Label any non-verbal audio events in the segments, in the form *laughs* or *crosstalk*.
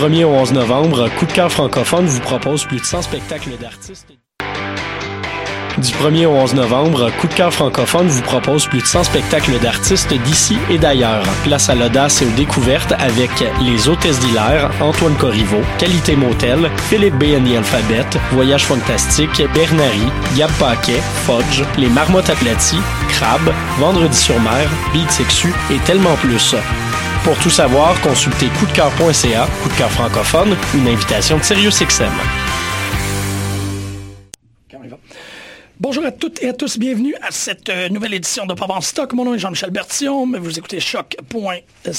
1er au 11 novembre, Coup de cœur francophone vous propose plus de 100 spectacles d'artistes. Du 1er au 11 novembre, Coup de cœur francophone vous propose plus de 100 spectacles d'artistes d'ici et d'ailleurs. Place à l'audace et aux découvertes avec Les Hôtesses d'Hilaire, Antoine Corriveau, Qualité Motel, Philippe B. Alphabet, Voyage Fantastique, Bernary, Gab Paquet, Fudge, Les Marmottes aplaties, Crabe, Vendredi sur mer, Beat Sexu et tellement plus. Pour tout savoir, consultez coupdecoeur.ca, coup de cœur francophone, une invitation de SiriusXM. Bonjour à toutes et à tous, bienvenue à cette euh, nouvelle édition de Pop en stock. Mon nom est Jean-Michel Bertillon, vous écoutez choc.ca.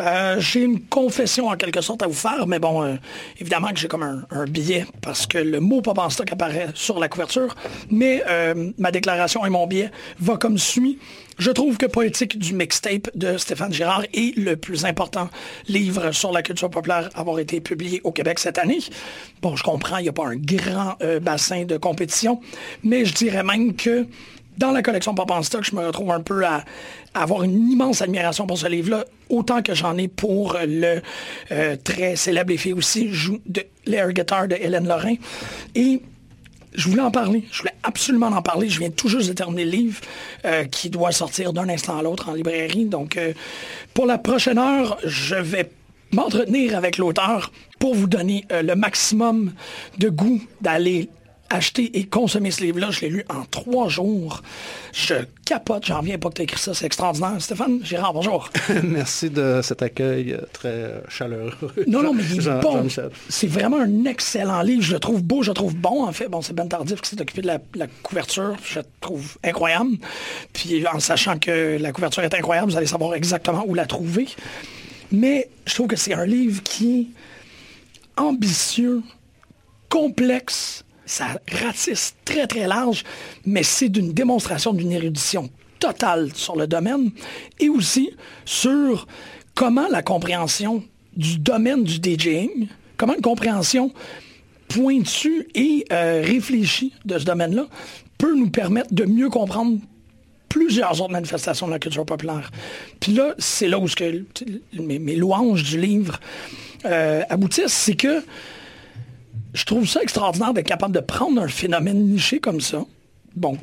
Euh, j'ai une confession en quelque sorte à vous faire, mais bon, euh, évidemment que j'ai comme un, un, billet parce que le mot pop en stock apparaît sur la couverture, mais euh, ma déclaration et mon billet va comme suit. Je trouve que Poétique du mixtape de Stéphane Girard est le plus important livre sur la culture populaire à avoir été publié au Québec cette année. Bon, je comprends, il n'y a pas un grand bassin de compétition, mais je dirais même que dans la collection Pop en stock, je me retrouve un peu à, avoir une immense admiration pour ce livre-là, autant que j'en ai pour le euh, très célèbre effet aussi de l'air guitar de Hélène Lorrain. Et je voulais en parler. Je voulais absolument en parler. Je viens tout juste de terminer le livre euh, qui doit sortir d'un instant à l'autre en librairie. Donc, euh, pour la prochaine heure, je vais m'entretenir avec l'auteur pour vous donner le maximum de goût d'aller acheter et consommer ce livre-là. Je l'ai lu en trois jours. Je capote, j'en viens pas que tu écrit ça, c'est extraordinaire. Stéphane Gérard, bonjour. *laughs* Merci de cet accueil très chaleureux. Non, non, mais il est bon. C'est vraiment un excellent livre. Je le trouve beau, je le trouve bon. En fait, bon, c'est Ben Tardif qui s'est occupé de la, la, couverture. Je le trouve incroyable. Puis en sachant que la couverture est incroyable, vous allez savoir exactement où la trouver. Mais je trouve que c'est un livre qui est ambitieux, complexe, ça ratisse très, très large, mais c'est d'une démonstration d'une érudition totale sur le domaine et aussi sur comment la compréhension du domaine du DJing, comment une compréhension pointue et euh, réfléchie de ce domaine-là peut nous permettre de mieux comprendre plusieurs autres manifestations de la culture populaire. Puis là, c'est là où que, mes, mes, louanges du livre euh, aboutissent, c'est que je trouve ça extraordinaire d'être capable de prendre un phénomène niché comme ça. Bon,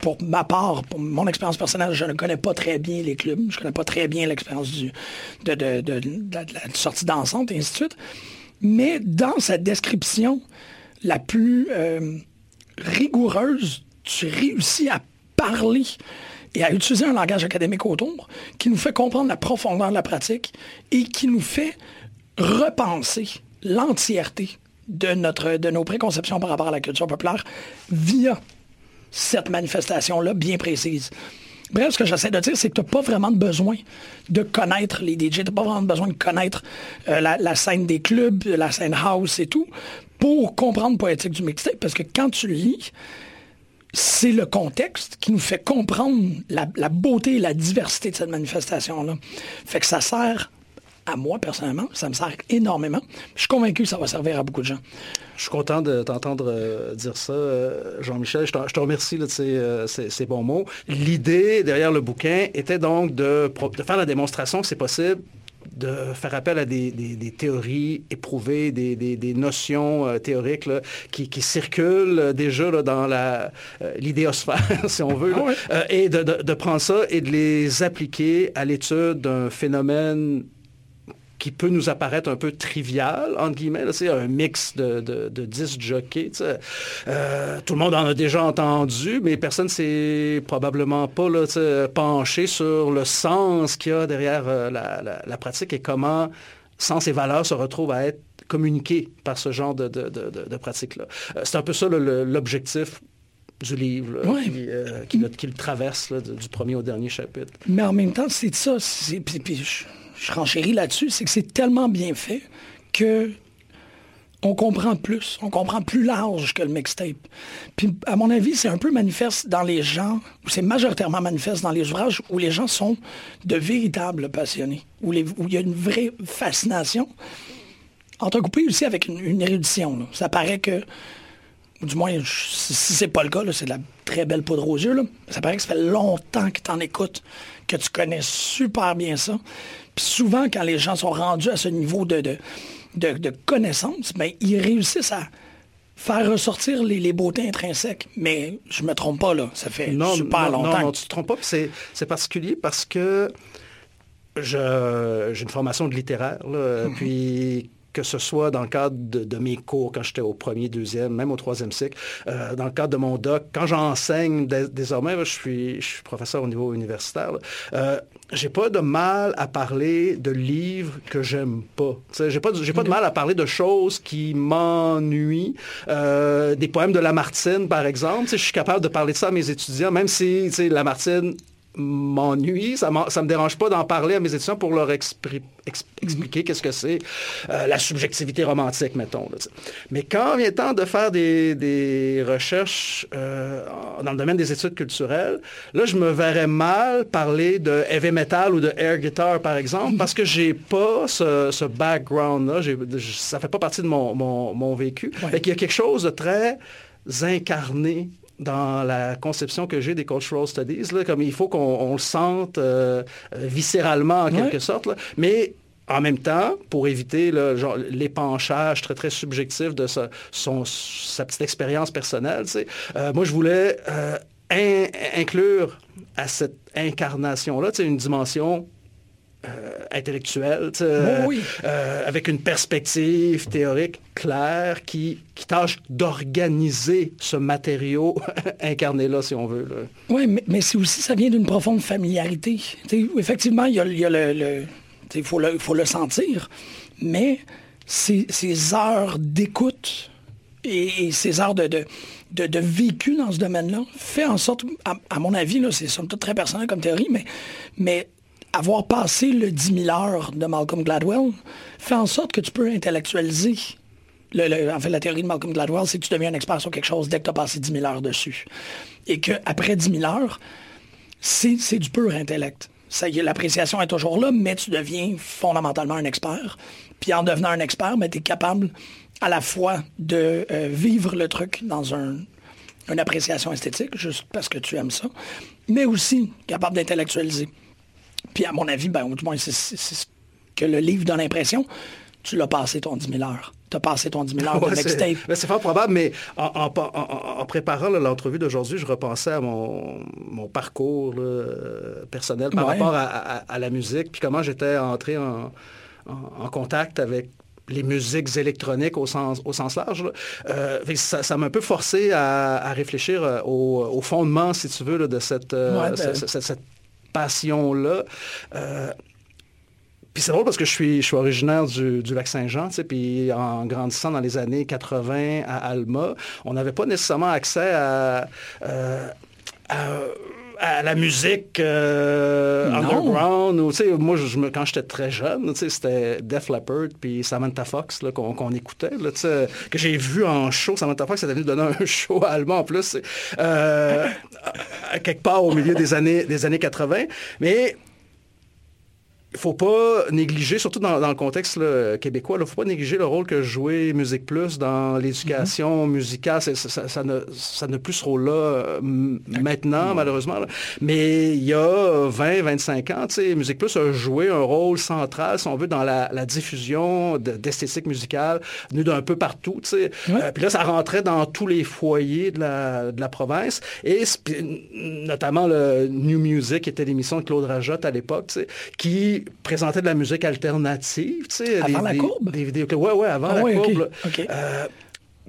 pour ma part, pour mon expérience personnelle, je ne connais pas très bien les clubs, je ne connais pas très bien l'expérience de, la sortie dansante et ainsi de suite. Mais dans sa description la plus euh, rigoureuse, tu réussis à parler et à utiliser un langage académique autour qui nous fait comprendre la profondeur de la pratique et qui nous fait repenser l'entièreté de, nos préconceptions par rapport à la culture populaire via cette manifestation-là bien précise. Bref, ce que j'essaie de dire, c'est que tu n'as pas vraiment besoin de connaître les DJ, tu n'as pas vraiment besoin de connaître la, la, scène des clubs, la scène house et tout, pour comprendre Poétique du mixtape, parce que quand tu lis, c'est le contexte qui nous fait comprendre la, la beauté et la diversité de cette manifestation-là. Fait que ça sert à moi personnellement, ça me sert énormément. Je suis convaincu que ça va servir à beaucoup de gens. Je suis content de t'entendre euh, dire ça, euh, Jean-Michel. Je, je, te remercie là, de ces, euh, ces, ces, bons mots. L'idée derrière le bouquin était donc de, de faire la démonstration que c'est possible de faire appel à des, des, des théories éprouvées, des, des notions euh, théoriques là, qui, qui, circulent déjà là, dans euh, l'idéosphère, *laughs* si on veut, Ah et de, de, de, prendre ça et de les appliquer à l'étude d'un phénomène qui peut nous apparaître un peu trivial, entre guillemets. C'est un mix de, de, de disques jockeys. Euh, tout le monde en a déjà entendu, mais personne s'est probablement pas là, penché sur le sens qu'il y a derrière euh, la, la, la, pratique et comment sens et valeurs se retrouvent à être communiqués par ce genre de, de, de, de pratique-là. Euh, c'est un peu ça l'objectif du livre là, ouais. qui, euh, qui, le, qui, le, traverse là, du premier au dernier chapitre. Mais en même temps, c'est ça. Puis, puis je, je renchéris là-dessus, c'est que c'est tellement bien fait que on comprend plus, on comprend plus large que le mixtape. Puis, à mon avis, c'est un peu manifeste dans les gens, ou c'est majoritairement manifeste dans les ouvrages où les gens sont de véritables passionnés, où, il y a une vraie fascination, entrecoupée aussi avec une, érudition. Ça paraît que du moins, si, c'est pas le cas, c'est de la très belle poudre aux yeux. Ça paraît que ça fait longtemps que tu en écoutes, que tu connais super bien ça. Puis souvent, quand les gens sont rendus à ce niveau de, de, de, connaissance, ben, ils réussissent à faire ressortir les, beautés intrinsèques. Mais je me trompe pas, là. Ça fait super longtemps. Non, non, tu te trompes pas. C'est particulier parce que j'ai une formation de littéraire, là, mm-hmm. puis que ce soit dans le cadre de, mes cours quand j'étais au premier, deuxième, même au troisième cycle, euh, dans le cadre de mon doc, quand j'enseigne désormais, je, suis, je suis professeur au niveau universitaire, euh, j'ai pas de mal à parler de livres que j'aime pas. J'ai pas, j'ai pas de mal à parler de choses qui m'ennuient. Euh, des poèmes de Lamartine, par exemple. Je suis capable de parler de ça à mes étudiants, même si Lamartine m'ennuie. Ça ne me dérange pas d'en parler à mes étudiants pour leur expliquer qu'est-ce que c'est euh, la subjectivité romantique, mettons. Mais quand vient le temps de faire des, recherches euh, dans le domaine des études culturelles, là, je me verrais mal parler de heavy metal ou de air guitar, par exemple, parce que j'ai pas ce, background-là. Ça fait pas partie de mon, vécu. Il y a quelque chose de très incarné dans la conception que j'ai des cultural studies, là, comme il faut qu'on le sente euh, viscéralement en quelque sorte, mais en même temps, pour éviter l'épanchage très, très subjectif de sa, son, sa petite expérience personnelle, euh, moi, je voulais euh, inclure à cette incarnation-là une dimension euh, intellectuelle, euh, avec une perspective théorique claire qui, qui tâche d'organiser ce matériau *laughs* incarné-là, si on veut. Oui, mais, mais c'est aussi, ça vient d'une profonde familiarité. effectivement, il y a, le... il faut le, faut le sentir, mais ces, ces heures d'écoute et, ces heures de, de, de, vécu dans ce domaine-là fait en sorte, à, mon avis, c'est somme toute très personnel comme théorie, mais, mais avoir passé le 10 000 heures de Malcolm Gladwell fait en sorte que tu peux intellectualiser. en fait, la théorie de Malcolm Gladwell, c'est que tu deviens un expert sur quelque chose dès que tu as passé 10 000 heures dessus. Et qu'après 10 000 heures, c'est du pur intellect. L'appréciation est toujours là, mais tu deviens fondamentalement un expert. Puis en devenant un expert, ben, tu es capable à la fois de euh, vivre le truc dans un, une appréciation esthétique, juste parce que tu aimes ça, mais aussi capable d'intellectualiser. Puis à mon avis, ben, du moins, c'est ce que le livre donne l'impression. Tu l'as passé ton 10 000 heures. Tu as passé ton 10 000 heures *laughs* de mixtape. Ben, c'est fort probable, mais en, préparant l'entrevue d'aujourd'hui, je repensais à mon, parcours personnel par rapport à, la musique, puis comment j'étais entré en, contact avec les musiques électroniques au sens, au sens large. Euh, ça m'a un peu forcé à, réfléchir euh, au, fondement, si tu veux, de cette, euh, ben cette passion-là. Euh, puis c'est drôle parce que je suis, je suis originaire du, du lac Saint-Jean, puis en grandissant dans les années 80 à Alma, on n'avait pas nécessairement accès à, euh, à la musique euh, underground. Ou, moi, je, quand j'étais très jeune, c'était Def Leppard puis Samantha Fox qu'on écoutait, là, que j'ai vu en show. Samantha Fox est venu donner un *laughs* show allemand en plus, euh, quelque part au milieu des années, des années 80. Mais faut pas négliger, surtout dans, le contexte québécois, il ne faut pas négliger le rôle que jouait Musique Plus dans l'éducation mm-hmm. musicale. Ça, ne, ça plus ce rôle-là euh, maintenant, malheureusement. Mais il y a 20, 25 ans, Musique Plus a joué un rôle central, si on veut, dans la, diffusion d'esthétique musicale venue d'un peu partout. Euh, puis là, ça rentrait dans tous les foyers de la, de la province. Et notamment le New Music, qui était l'émission de Claude Rajotte à l'époque, qui présentait de la musique alternative. Tu sais, avant la courbe? Des vidéos, ouais, ouais, avant ah la courbe. Euh,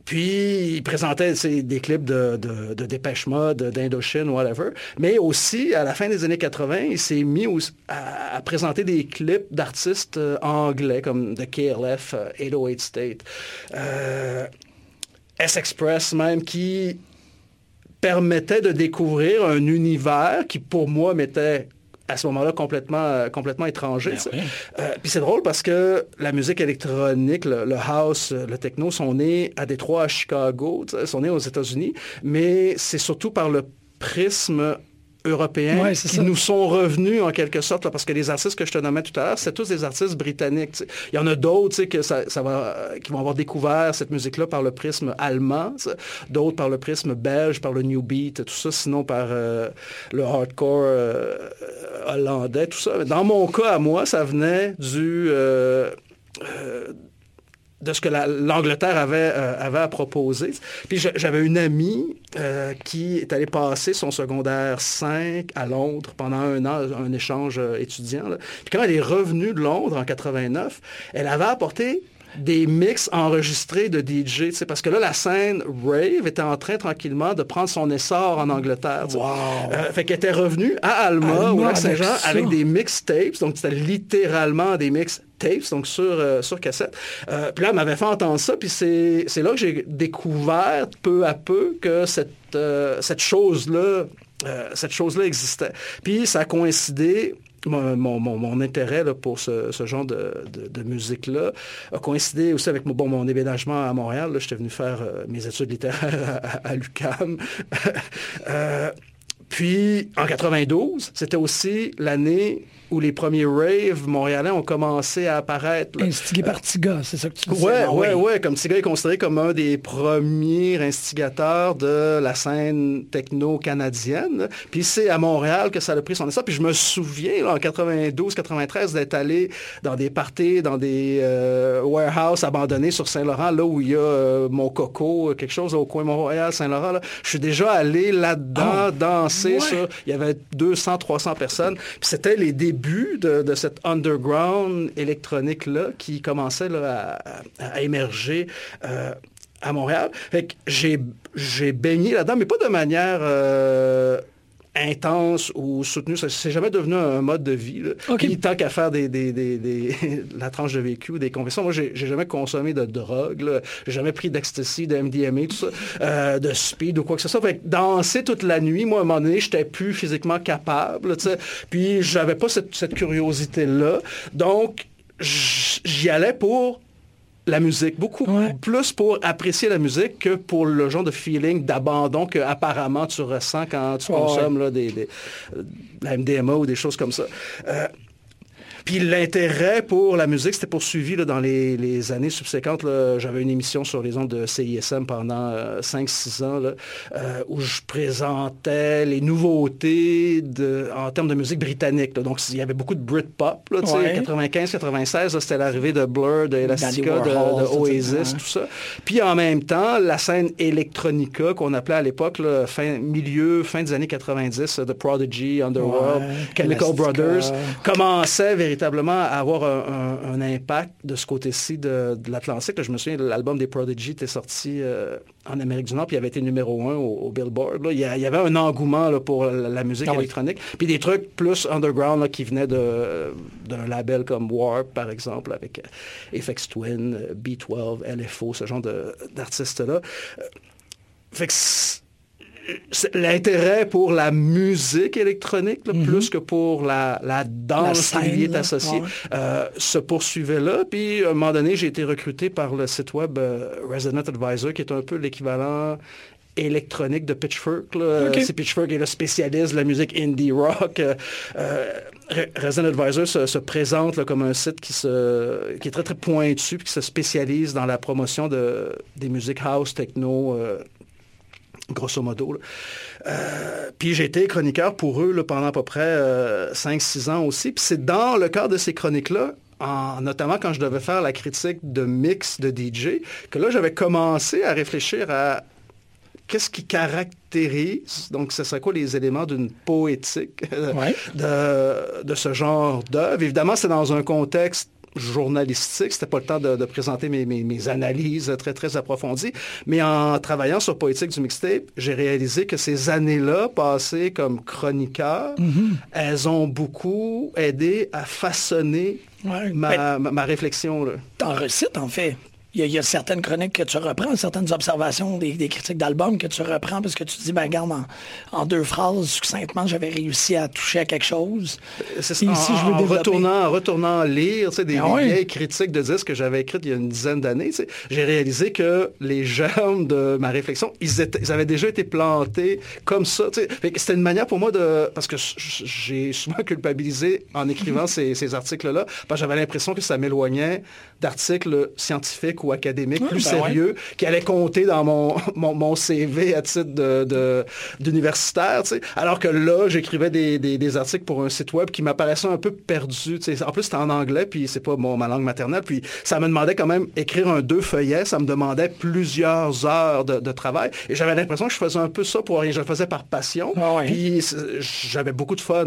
puis, il présentait des clips de, de, de Dépêche Mode, d'Indochine, whatever. Mais aussi, à la fin des années 80, il s'est mis à, présenter des clips d'artistes euh, anglais comme The KLF, 808 State, euh, S-Express même, qui permettait de découvrir un univers qui, pour moi, m'était à ce moment-là complètement, euh, complètement étranger. Ben euh, puis c'est drôle parce que la musique électronique, le, house, le techno sont nés à Détroit, à Chicago, sont nés aux États-Unis, mais c'est surtout par le prisme européens qui nous sont revenus en quelque sorte, parce que les artistes que je te nommais tout à l'heure, c'est tous des artistes britanniques. Il y en a d'autres que ça, va, qui vont avoir découvert cette musique-là par le prisme allemand, d'autres par le prisme belge, par le new beat, tout ça, sinon par euh, le hardcore euh, hollandais, tout ça. Dans mon cas, à moi, ça venait du... Euh, de ce que l'Angleterre avait, euh, avait à proposer. Puis j'avais une amie euh, qui est allée passer son secondaire 5 à Londres pendant un an, un échange euh, étudiant. Puis quand elle est revenue de Londres en 89, elle avait apporté des mix enregistrés de DJ, parce que là, la scène rave était en train tranquillement de prendre son essor en Angleterre. Wow. fait qu'elle était revenue à Alma, au Lac-Saint-Jean, avec, des mixtapes, donc c'était littéralement des mix tapes, donc sur, euh, sur cassette. Euh, puis là, elle m'avait fait entendre ça, puis c'est, là que j'ai découvert peu à peu que cette, euh, cette chose-là, cette chose-là existait. Puis ça a coïncidé mon, intérêt pour ce, genre de, musique-là a coïncidé aussi avec bon, mon à Montréal. J'étais venu faire mes études littéraires *laughs* à, l'UCAM. puis en 92, c'était aussi l'année où les premiers raves montréalais ont commencé à apparaître. Instigé par Tiga, c'est ça que tu disais? Ouais, ah ouais, ouais. Comme Tiga est considéré comme un des premiers instigateurs de la scène techno-canadienne. Puis c'est à Montréal que ça a pris son essor. Puis je me souviens, en 92-93, d'être allé dans des parties, dans des euh, warehouses abandonnés sur Saint-Laurent, là où il y a euh, mon coco, quelque chose au coin Montréal, Saint-Laurent. Je suis déjà allé là-dedans, ah, danser. il y avait 200, 300 personnes. Puis c'était les débuts de, de cette underground électronique-là qui commençait à, émerger euh, à Montréal. J'ai, baigné là-dedans, mais pas de manière... Euh, intense ou soutenu. Ça c'est jamais devenu un mode de vie. Okay. tant qu'à faire des, *laughs* la tranche de vécu ou des conversions, moi, j'ai jamais consommé de drogue. J'ai jamais pris d'ecstasy, de MDMA, tout ça, euh, de speed ou quoi que ce soit. Fait danser toute la nuit, moi, à un moment donné, j'étais plus physiquement capable. Puis j'avais pas cette, cette curiosité-là. Donc, j'y allais pour la musique, beaucoup plus pour apprécier la musique que pour le genre de feeling d'abandon que apparemment tu ressens quand tu consommes là, des, des, euh, la MDMA ou des choses comme ça. Euh, puis l'intérêt pour la musique s'était poursuivi là, dans les, années subséquentes. J'avais une émission sur les ondes de CISM pendant 5-6 euh, ans euh, où je présentais les nouveautés de, en termes de musique britannique. Donc il y avait beaucoup de Britpop. 95-96, c'était l'arrivée de Blur, de Elastica, de, Oasis, tout ça. Puis en même temps, la scène electronica qu'on appelait à l'époque, fin, milieu, fin des années 90, The Prodigy, Underworld, Chemical Brothers, commençait véritablement véritablement avoir un, impact de ce côté-ci de, l'Atlantique. Je me souviens, l'album des Prodigy était sorti euh, en Amérique du Nord, puis il avait été numéro un au, Billboard. Il, y avait un engouement pour la, musique ah électronique. Puis des trucs plus underground qui venaient d'un label comme Warp, par exemple, avec euh, FX Twin, euh, B12, LFO, ce genre d'artistes-là. Fait que l'intérêt pour la musique électronique, mhm. plus que pour la, danse qui est associée, euh, se poursuivait là. Puis, à un moment donné, j'ai été recruté par le site web euh, Resident Advisor, qui est un peu l'équivalent électronique de Pitchfork. C'est Pitchfork qui est le spécialiste de la musique indie rock. Euh, Resident Advisor se, présente comme un site qui, se, qui est très, très pointu, puis qui se spécialise dans la promotion de, des musiques house, techno, grosso modo. Euh, puis j'ai été chroniqueur pour eux pendant à peu près 5-6 euh, ans aussi. Puis c'est dans le cadre de ces chroniques-là, notamment quand je devais faire la critique de mix de DJ, que là j'avais commencé à réfléchir à qu'est-ce qui caractérise, donc ce serait quoi les éléments d'une poétique de, de, ce genre d'œuvre. Évidemment, c'est dans un contexte journalistique. C'était pas le temps de, présenter mes, analyses très, très approfondies. Mais en travaillant sur Poétique du mixtape, j'ai réalisé que ces années-là, passées comme chroniqueur, mm-hmm. elles ont beaucoup aidé à façonner ma, ma, réflexion. T'en recites, en fait. Il y, a certaines chroniques que tu reprends, certaines observations des, critiques d'albums que tu reprends parce que tu te dis, ben regarde, en, deux phrases, succinctement, j'avais réussi à toucher à quelque chose. C'est ça. Ici, je veux en, retournant, retournant lire des, ah vieilles critiques de disques que j'avais écrites il y a une dizaine d'années, j'ai réalisé que les germes de ma réflexion, ils, étaient, ils avaient déjà été plantés comme ça. C'était une manière pour moi de... Parce que j'ai souvent culpabilisé en écrivant *laughs* ces, ces articles-là, parce que j'avais l'impression que ça m'éloignait d'articles scientifiques ou académiques plus ben sérieux qui allaient compter dans mon, *laughs* mon, CV à titre d'universitaire. De, Alors que là, j'écrivais des, articles pour un site web qui m'apparaissait un peu perdu. En plus, c'était en anglais, puis c'est pas ma langue maternelle. Puis ça me demandait quand même écrire un deux feuillets. Ça me demandait plusieurs heures de, travail. Et j'avais l'impression que je faisais un peu ça pour rien. Je le faisais par passion. Ah puis j'avais beaucoup de fun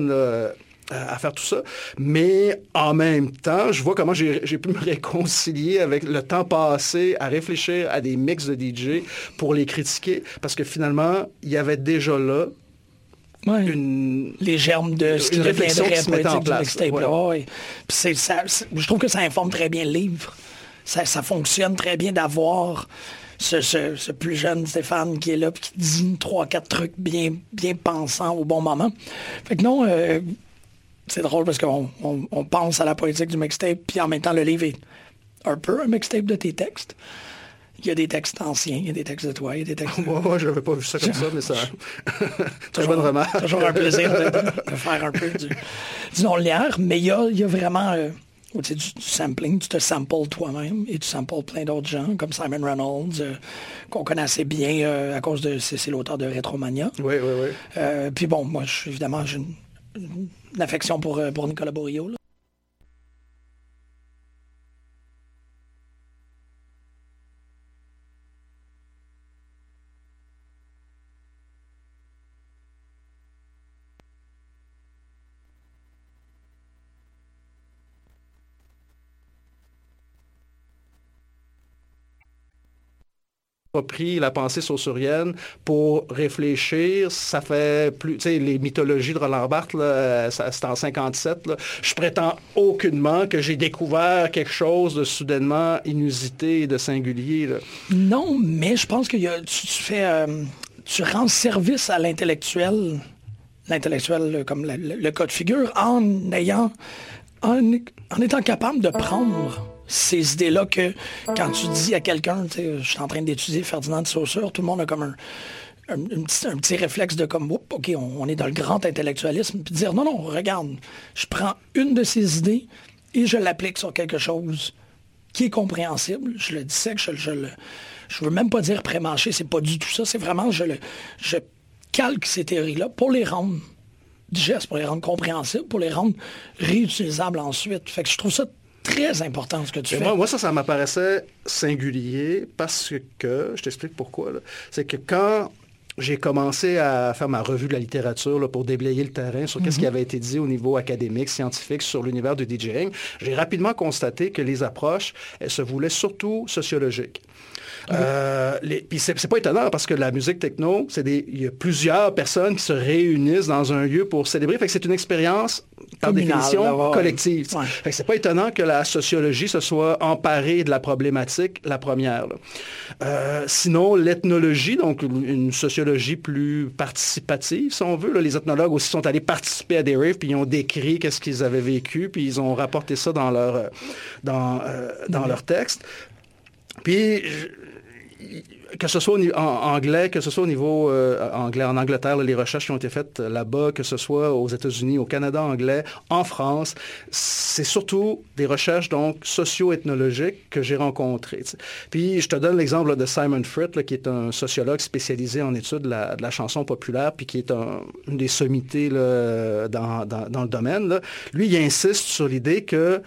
à faire tout ça. Mais en même temps, je vois comment j'ai pu me *laughs* réconcilier avec le temps passé à réfléchir à des mix de DJ pour les critiquer, parce que finalement, il y avait déjà là Une, les germes de ce qui réflexion qui se en place. je trouve que ça informe très bien le livre. Ça, fonctionne très bien d'avoir ce, plus jeune Stéphane qui est là et qui dit trois, quatre trucs bien, bien pensants au bon moment. Fait que non, euh, c'est drôle parce qu'on pense à la politique du mixtape, puis en même temps, le livre est un peu un mixtape de tes textes. Il y a des textes anciens, il y a des textes de toi, il y a des textes... Moi, je n'avais pas vu ça comme ça, mais ça... *laughs* toujours, bonne remarque. toujours un plaisir de, *laughs* faire un peu du, du non-linéaire, mais il y a, vraiment... Euh, du, sampling, tu te samples toi-même et tu samples plein d'autres gens, comme Simon Reynolds, euh, qu'on connaît assez bien euh, à cause de... C'est l'auteur de Retromania. Oui, oui, oui. puis bon, moi, je, évidemment, j'ai une, l'affection pour, euh, pour Nicolas Borio. Pris la pensée saussurienne pour réfléchir. Ça fait plus, tu sais, les mythologies de Roland Barthes, c'est en 57. Là. Je prétends aucunement que j'ai découvert quelque chose de soudainement inusité et de singulier. Non, mais je pense que tu, fais, euh, tu rends service à l'intellectuel, l'intellectuel comme le, cas de figure, en ayant, en étant capable de prendre ces idées-là que quand tu dis à quelqu'un, je suis en train d'étudier Ferdinand de Saussure, tout le monde a comme un, un, petit, réflexe de comme, OK, on, est dans le grand intellectualisme, puis dire, non, non, regarde, je prends une de ces idées et je l'applique sur quelque chose qui est compréhensible. Je le dissèque, je, je, le, je veux même pas dire pré-mâché, c'est pas du tout ça, c'est vraiment, je, je calque ces théories-là pour les rendre digestes, pour les rendre compréhensibles, pour les rendre réutilisables ensuite. Fait que je trouve ça très important ce que tu fais. Moi, moi, ça, ça m'apparaissait singulier parce que, je t'explique pourquoi, c'est que quand j'ai commencé à faire ma revue de la littérature pour déblayer le terrain sur ce qui mhm. avait été dit au niveau académique, scientifique sur l'univers du DJing. J'ai rapidement constaté que les approches, elles se voulaient surtout sociologiques. Euh, puis c'est pas étonnant parce que la musique techno, c'est des, il y a plusieurs personnes qui se réunissent dans un lieu pour célébrer. Fait que c'est une expérience par définition collective. Fait que c'est pas étonnant que la sociologie se soit emparée de la problématique la première. Euh, sinon, l'ethnologie, donc une sociologie plus participative, si on veut. les ethnologues aussi sont allés participer à des raves, puis ils ont décrit qu'est-ce qu'ils avaient vécu, puis ils ont rapporté ça dans leur, dans, euh, dans leur texte. Puis, que ce soit en anglais, que ce soit au niveau euh, anglais, en Angleterre, les recherches qui ont été faites là-bas, que ce soit aux États-Unis, au Canada anglais, en France, c'est surtout des recherches donc socio-ethnologiques que j'ai rencontrées. Puis je te donne l'exemple de Simon Fritt, qui est un sociologue spécialisé en études de la, chanson populaire, puis qui est un, une des sommités dans, le domaine. Lui, il insiste sur l'idée que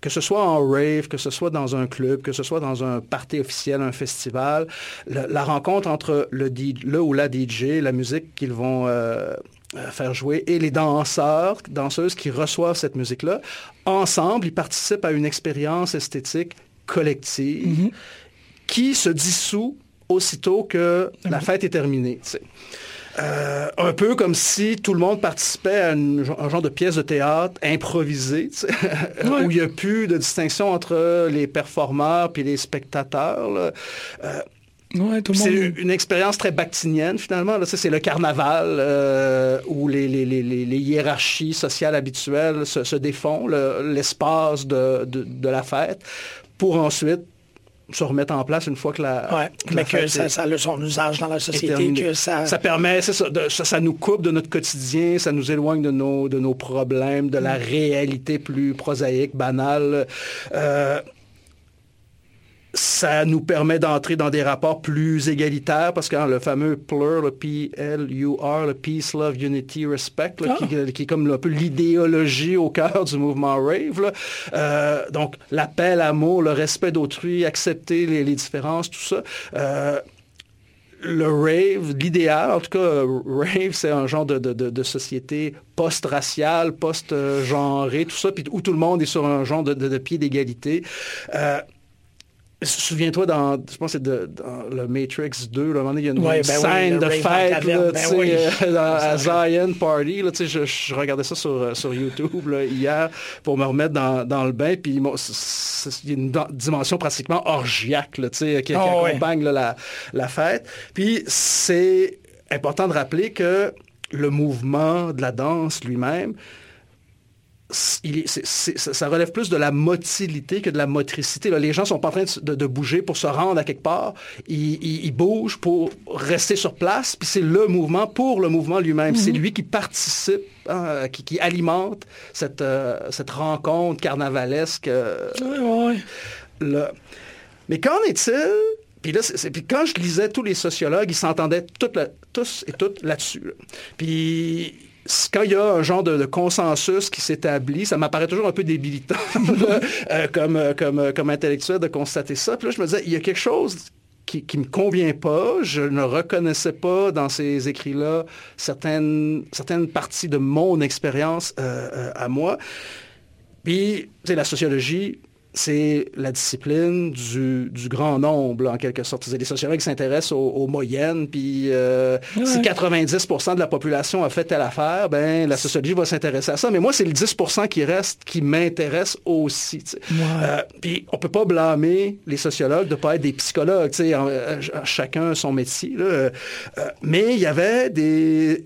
que ce soit en rave, que ce soit dans un club, que ce soit dans un party officiel, un festival, la, rencontre entre le, le, ou la DJ, la musique qu'ils vont euh, euh, faire jouer et les danseurs, danseuses qui reçoivent cette musique-là, ensemble, ils participent à une expérience esthétique collective mm-hmm. qui se dissout aussitôt que la fête est terminée. Un peu comme si tout le monde participait à un genre de pièce de théâtre improvisée, *laughs* où il n'y a plus de distinction entre les performeurs et les spectateurs c'est une expérience très bactinienne finalement. Là, c'est le carnaval euh, où les, hiérarchies sociales habituelles se, défont, l'espace de, la fête, pour ensuite se remettre en place une fois que la, mais que ça, a son usage dans la société, que ça... Ça permet, ça, ça, nous coupe de notre quotidien, ça nous éloigne de nos, de nos problèmes, de la réalité plus prosaïque, banale. Euh, ça nous permet d'entrer dans des rapports plus égalitaires parce que hein, le fameux PLUR, le P-L-U-R, le Peace, Love, Unity, Respect, ah. qui, est comme un peu l'idéologie au cœur du mouvement rave. Euh, donc l'appel, l'amour, le respect d'autrui, accepter les, différences, tout ça. Euh, le rave, l'idéal, en tout cas, rave, c'est un genre de, société post-raciale, post-genrée, tout ça, puis où tout le monde est sur un genre de, pied d'égalité. Euh, Souviens-toi, dans, je pense que c'est dans le Matrix 2, là, un moment donné, il y a une, ben scène de fête là, ben oui. *laughs* à Zion Party. Là, je, je regardais ça sur, sur YouTube là, hier pour me remettre dans, dans le bain. Puis il y a une dimension pratiquement orgiaque là, qui, qui oh, accompagne la, la fête. Puis c'est important de rappeler que le mouvement de la danse lui-même, ça relève plus de la motilité que de la motricité. les gens sont pas en train de, bouger pour se rendre à quelque part. Ils, bougent pour rester sur place. Puis c'est le mouvement pour le mouvement lui-même. C'est mhm. lui qui participe, hein, qui, alimente cette, euh, cette rencontre carnavalesque. Euh, Mais qu'en est-il? Puis là, puis quand je lisais tous les sociologues, ils s'entendaient tous et toutes là-dessus. Puis quand il y a un genre de, consensus qui s'établit, ça m'apparaît toujours un peu débilitant *laughs* euh, comme, euh, comme, euh, comme intellectuel de constater ça. Puis là, je me disais, il y a quelque chose qui ne me convient pas. Je ne reconnaissais pas dans ces écrits-là certaines, certaines parties de mon expérience à moi. Puis, c'est la sociologie, c'est la discipline du, grand nombre, en quelque sorte. Les sociologues s'intéressent aux, moyennes, puis euh, si 90% de la population a fait telle affaire, ben la sociologie va s'intéresser à ça. Mais moi, c'est le 10% qui reste qui m'intéresse aussi. Euh, puis on peut pas blâmer les sociologues de pas être des psychologues. Euh, chacun son métier. mais il y avait des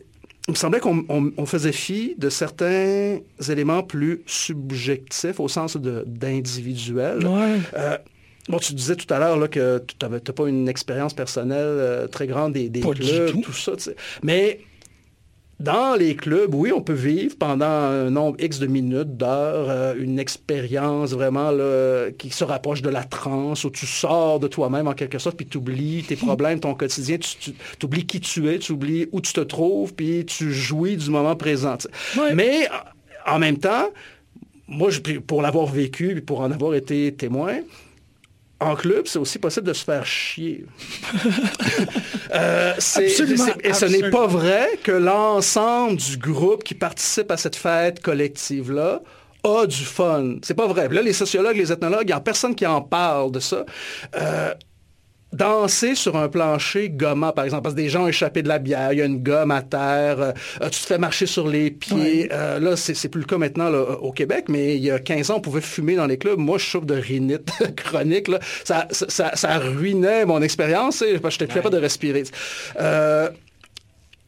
il me semblait qu'on faisait fi de certains éléments plus subjectifs au sens d'individuel. Euh, bon, tu disais tout à l'heure que tu n'as pas une expérience personnelle euh, très grande des, clubs, tout. ça. Mais dans les clubs, oui, on peut vivre pendant un nombre X de minutes, d'heures, euh, une expérience vraiment qui se rapproche de la transe, où tu sors de toi-même en quelque sorte, puis tu oublies tes problèmes, ton quotidien, tu, oublies qui tu es, tu oublies où tu te trouves, puis tu jouis du moment présent. Mais en même temps, moi, pour l'avoir vécu, pour en avoir été témoin, en club, c'est aussi possible de se faire chier. *laughs* Euh, et ce n'est pas vrai que l'ensemble du groupe qui participe à cette fête collective-là a du fun. C'est pas vrai. Là, les sociologues, les ethnologues, il n'y a personne qui en parle de ça. Euh, danser sur un plancher gommant, par exemple, parce que des gens ont échappé de la bière, il y a une gomme à terre, euh, tu te fais marcher sur les pieds. Euh, là, c'est plus le cas maintenant au Québec, mais il y a 15 ans, on pouvait fumer dans les clubs. Moi, je souffre de rhinite *laughs* chronique. Ça, ça, ruinait mon expérience. Je n'étais plus capable de respirer. Euh,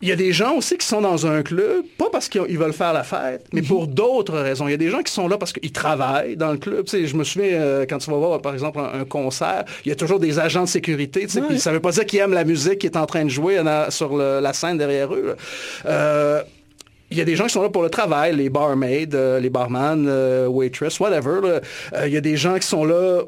il y a des gens aussi qui sont dans un club, pas parce qu'ils veulent faire la fête, mais pour mhm. d'autres raisons. Il y a des gens qui sont là parce qu'ils travaillent dans le club. Je me souviens, euh, quand tu vas voir, par exemple, un, concert, il y a toujours des agents de sécurité. Ça ne veut pas dire qu'ils aiment la musique qui est en train de jouer sur la scène derrière eux. Euh, il y a des gens qui sont là pour le travail, les barmaids, euh, les barman, waitress, whatever. il y a des gens qui sont là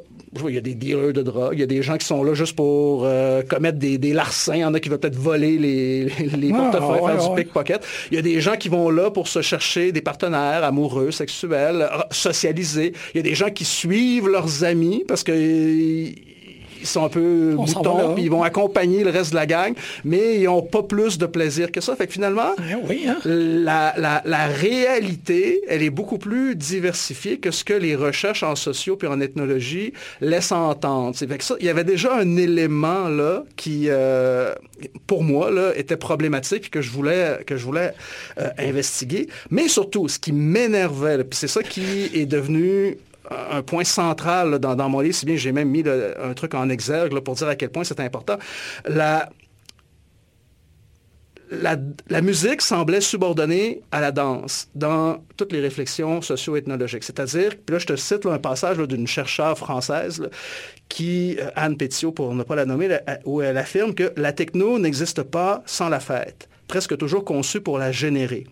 il y a des dealers de drogue, il y a des gens qui sont là juste pour euh, commettre des, larcins, il y en a qui veulent peut-être voler les, les ah, portefeuilles, faire du pickpocket. Il y a des gens qui vont là pour se chercher des partenaires amoureux, sexuels, socialiser. Il y a des gens qui suivent leurs amis parce que ils sont un peu moutons, puis ils vont accompagner le reste de la gang, mais ils n'ont pas plus de plaisir que ça. Fait que finalement, oui, hein? la, la, la, réalité, elle est beaucoup plus diversifiée que ce que les recherches en sociaux puis en ethnologie laissent entendre. Fait que ça, il y avait déjà un élément là qui, euh, pour moi, là, était problématique que je voulais, que je voulais euh, investiguer. Mais surtout, ce qui m'énervait, puis c'est ça qui est devenu un point central dans, mon livre, si bien j'ai même mis un truc en exergue pour dire à quel point c'est important. La, musique semblait subordonnée à la danse dans toutes les réflexions socio-ethnologiques. C'est-à-dire, puis là je te cite un passage d'une chercheure française qui, euh, Anne Pétiot pour ne pas la nommer, où elle affirme que la techno n'existe pas sans la fête, presque toujours conçue pour la générer.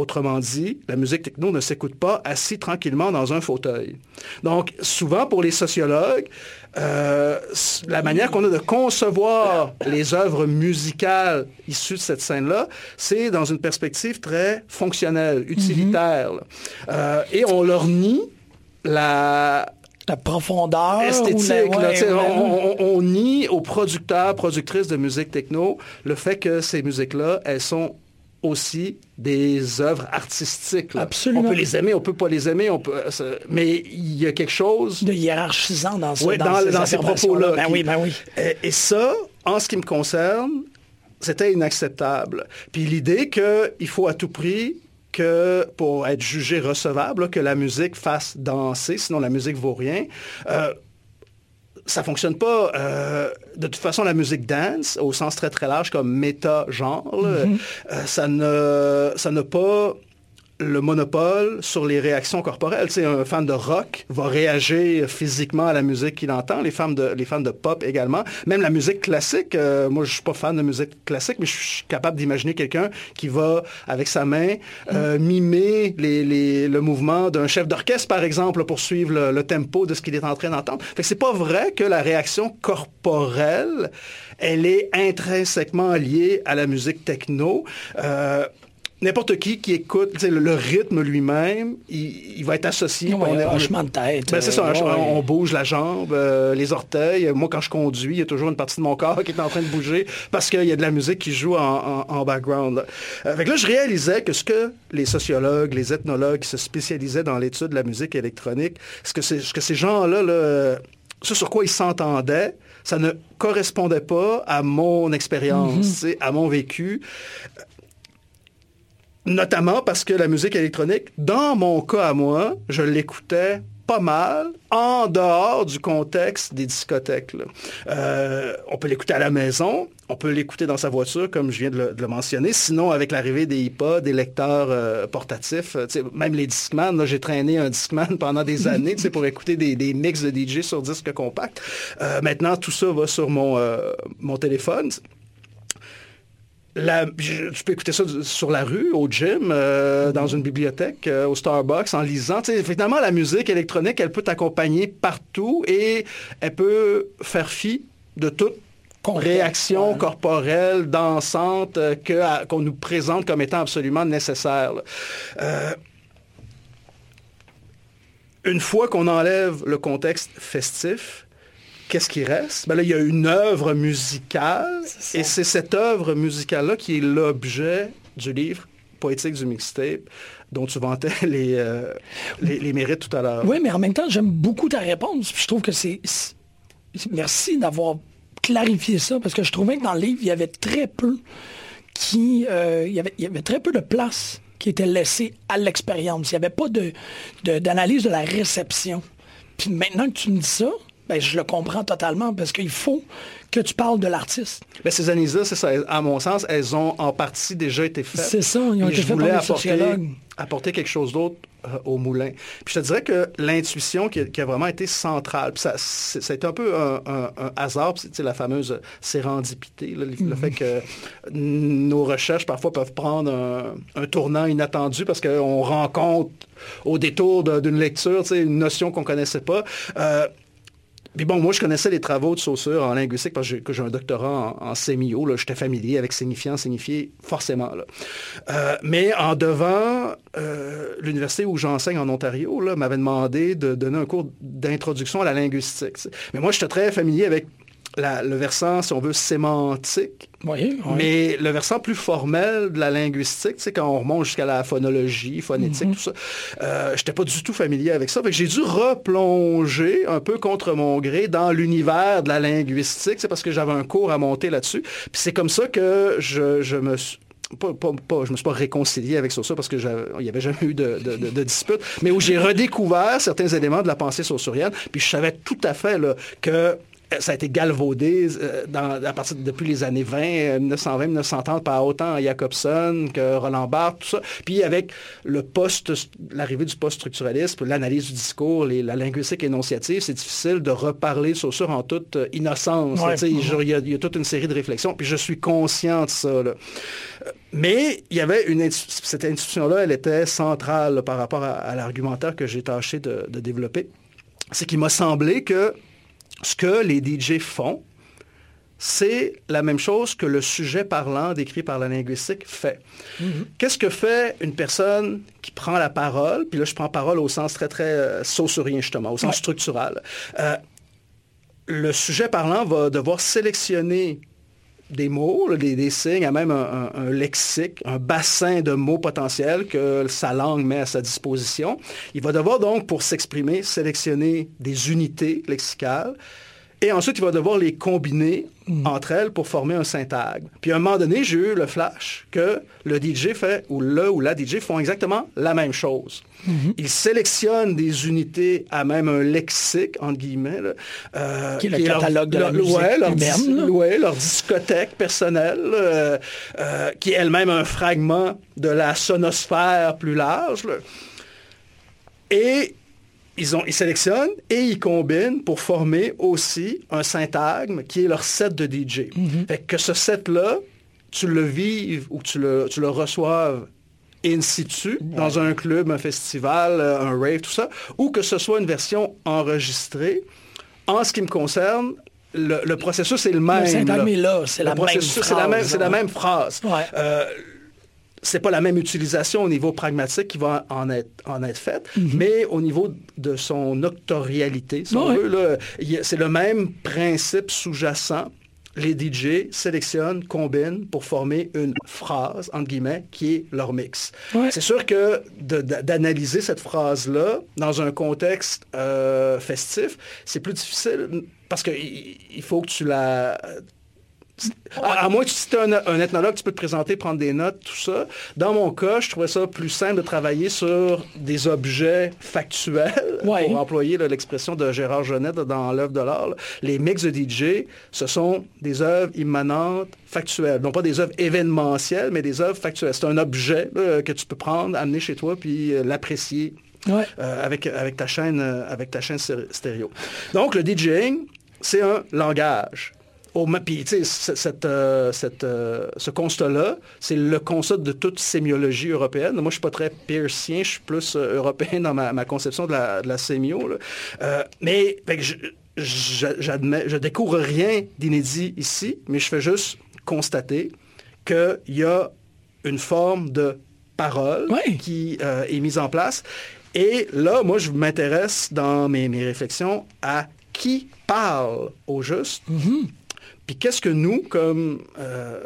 Autrement dit, la musique techno ne s'écoute pas assis tranquillement dans un fauteuil. Donc, souvent pour les sociologues, euh, la manière qu'on a de concevoir les œuvres musicales issues de cette scène-là, c'est dans une perspective très fonctionnelle, utilitaire. Euh, et on leur nie la, la profondeur esthétique. on, nie aux producteurs, productrices de musique techno le fait que ces musiques-là, elles sont aussi des œuvres artistiques. Absolument. On peut les aimer, on peut pas les aimer, on peut, euh, mais il y a quelque chose de hiérarchisant dans, ce, dans, ces, propos-là. Ben oui, ben oui. Et, ça, en ce qui me concerne, c'était inacceptable. Puis l'idée qu'il faut à tout prix que pour être jugé recevable, que la musique fasse danser, sinon la musique vaut rien. Euh, ça fonctionne pas. Euh, de toute façon, la musique dance, au sens très très large, comme méta-genre, mm-hmm. euh, ça ne ça n'a pas le monopole sur les réactions corporelles. Tu un fan de rock va réagir physiquement à la musique qu'il entend, les fans de, les fans de pop également. Même la musique classique, euh, moi je suis pas fan de musique classique, mais je suis capable d'imaginer quelqu'un qui va, avec sa main, euh, mm. mimer les, le mouvement d'un chef d'orchestre, par exemple, pour suivre le, tempo de ce qu'il est en train d'entendre. Fait que c'est pas vrai que la réaction corporelle, elle est intrinsèquement liée à la musique techno. Euh, n'importe qui qui écoute le, rythme lui-même, il, va être associé. on, un chemin de tête. Ben, c'est ça, euh, on bouge la jambe, euh, les orteils. Moi, quand je conduis, il y a toujours une partie de mon corps qui est en train de bouger parce qu'il y a de la musique qui joue en, background. Avec là, je réalisais que ce que les sociologues, les ethnologues qui se spécialisaient dans l'étude de la musique électronique, ce que, ce que ces gens-là, là, ce sur quoi ils s'entendaient, ça ne correspondait pas à mon expérience, mm-hmm. à mon vécu. Notamment parce que la musique électronique, dans mon cas à moi, je l'écoutais pas mal en dehors du contexte des discothèques. Euh, on peut l'écouter à la maison, on peut l'écouter dans sa voiture, comme je viens de le, mentionner. Sinon, avec l'arrivée des iPods, des lecteurs euh, portatifs, euh, même les Discman, j'ai traîné un Discman *laughs* pendant des années pour écouter des, mix de DJ sur disque compact. maintenant, tout ça va sur mon, mon téléphone tu peux écouter ça sur la rue, au gym, euh, dans une bibliothèque, euh, au Starbucks, en lisant. finalement, la musique électronique, elle peut t'accompagner partout et elle peut faire fi de toute réaction corporelle, dansante, euh, qu'on nous présente comme étant absolument nécessaire. une fois qu'on enlève le contexte festif, qu'est-ce qui reste? Ben là, il y a une œuvre musicale, et c'est cette œuvre musicale-là qui est l'objet du livre poétique du mixtape dont tu vantais *laughs* les, euh, les, mérites tout à l'heure. Oui, mais en même temps, j'aime beaucoup ta réponse. je trouve que c'est... Merci d'avoir clarifié ça, parce que je trouvais que dans le livre, il y avait très peu qui... Euh, il, y avait, il y avait très peu de place qui était laissée à l'expérience. Il n'y avait pas d'analyse de, d'analyse de la réception. Puis maintenant que tu me dis ça, ben, je le comprends totalement parce qu'il faut que tu parles de l'artiste. Ces analyses-là, c'est ça. À mon sens, elles ont en partie déjà été faites. C'est ça, ils ont été faites par apporter, apporter quelque chose d'autre euh, au moulin. Puis je te dirais que l'intuition qui, a vraiment été centrale, puis ça, ça a été un peu un, hasard, c'est la fameuse sérendipité, le, mhm. fait que nos recherches parfois peuvent prendre un, tournant inattendu parce qu'on rencontre au détour d'une lecture une notion qu'on connaissait pas. Euh, mais bon, moi, je connaissais les travaux de Saussure en linguistique parce que j'ai un doctorat en, sémio. J'étais familier avec signifiant, signifié, forcément. Euh, mais en devant, euh, l'université où j'enseigne en Ontario m'avait demandé de donner un cours d'introduction à la linguistique. Mais moi, j'étais très familier avec le versant, si on veut, sémantique. Oui, Mais le versant plus formel de la linguistique, c'est quand on remonte jusqu'à la phonologie, phonétique, mhm. tout ça, euh, je n'étais pas du tout familier avec ça. j'ai dû replonger un peu contre mon gré dans l'univers de la linguistique. C'est parce que j'avais un cours à monter là-dessus. Puis c'est comme ça que je, je me suis pas, pas, je me suis pas réconcilié avec ça parce qu'il n'y avait jamais eu de, dispute, mais où j'ai redécouvert certains éléments de la pensée saussurienne, puis je savais tout à fait que ça a été galvaudé euh, à partir depuis les années 20, 1920, 1930 par autant Jacobson que Roland Barthes, tout ça. Puis avec le post, l'arrivée du post-structuralisme, l'analyse du discours, la linguistique énonciative, c'est difficile de reparler Saussure en toute euh, innocence. Il y, a toute une série de réflexions, puis je suis conscient de ça. Euh, mais il y avait une cette institution-là, elle était centrale par rapport à, l'argumentaire que j'ai tâché de développer. C'est qu'il m'a semblé que ce que les DJ font, c'est la même chose que le sujet parlant décrit par la linguistique fait. Mm-hmm. Qu'est-ce que fait une personne qui prend la parole, puis là je prends parole au sens très très euh, saucerien justement, au sens structural. Euh, le sujet parlant va devoir sélectionner des mots, des, signes, à même un, lexique, un bassin de mots potentiels que sa langue met à sa disposition. Il va devoir donc, pour s'exprimer, sélectionner des unités lexicales. Et ensuite, il va devoir les combiner entre elles pour former un syntagme. Puis à un moment donné, j'ai eu le flash que le DJ fait, ou le ou la DJ font exactement la même chose. Mm-hmm. Ils sélectionnent des unités à même un lexique, entre guillemets. Euh, qui est le catalogue de la musique leur, leur discothèque personnelle, euh, euh, qui est elle-même un fragment de la sonosphère plus large. Et ils, ont, ils sélectionnent et ils combinent pour former aussi un syntagme qui est leur set de DJ. Mhm. fait que ce set-là, tu le vives ou tu le, tu le reçoives in situ, dans un club, un festival, euh, un rave, tout ça, ou que ce soit une version enregistrée. En ce qui me concerne, le, processus est le même. Le syntagme est là, c'est la, même phrase. C'est la même, phrase. Euh, c'est pas la même utilisation au niveau pragmatique qui va en être, en être faite, mhm. mais au niveau de son octorialité, c'est le même principe sous-jacent. Les DJ sélectionnent, combinent pour former une phrase, entre guillemets, qui est leur mix. C'est sûr que d'analyser cette phrase-là dans un contexte euh, festif, c'est plus difficile parce qu'il faut que tu la à, moins que tu es un, ethnologue, tu peux te présenter, prendre des notes, tout ça. Dans mon cas, je trouvais ça plus simple de travailler sur des objets factuels, pour employer l'expression de Gérard Jeannette dans l'œuvre de l'art. Les mix de DJ, ce sont des œuvres immanentes, factuelles. Non pas des œuvres événementielles, mais des œuvres factuelles. C'est un objet que tu peux prendre, amener chez toi, puis euh, l'apprécier euh, avec, avec, ta chaîne, euh, avec ta chaîne stéréo. Donc, le DJing, c'est un langage. Au, puis, cette, euh, cette, euh, ce constat-là, c'est le constat de toute sémiologie européenne. Moi, je suis pas très piercien, je suis plus euh, européen dans ma, conception de la, de la sémio. mais je, je découvre rien d'inédit ici, mais je fais juste constater qu'il y a une forme de parole qui est mise en place. Et là, moi, je m'intéresse dans mes, mes réflexions à qui parle au juste. Mm-hmm. Puis qu'est-ce que nous, comme euh,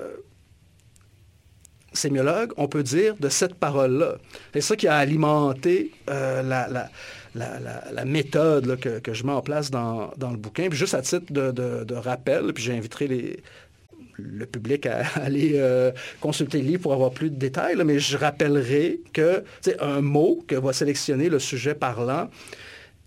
sémiologues, on peut dire de cette parole-là? C'est ça qui a alimenté euh, la, méthode que, je mets en place dans, le bouquin. Puis juste à titre de, rappel, puis j'inviterai le public à *laughs* aller euh, consulter le livre pour avoir plus de détails, mais je rappellerai que un mot que va sélectionner le sujet parlant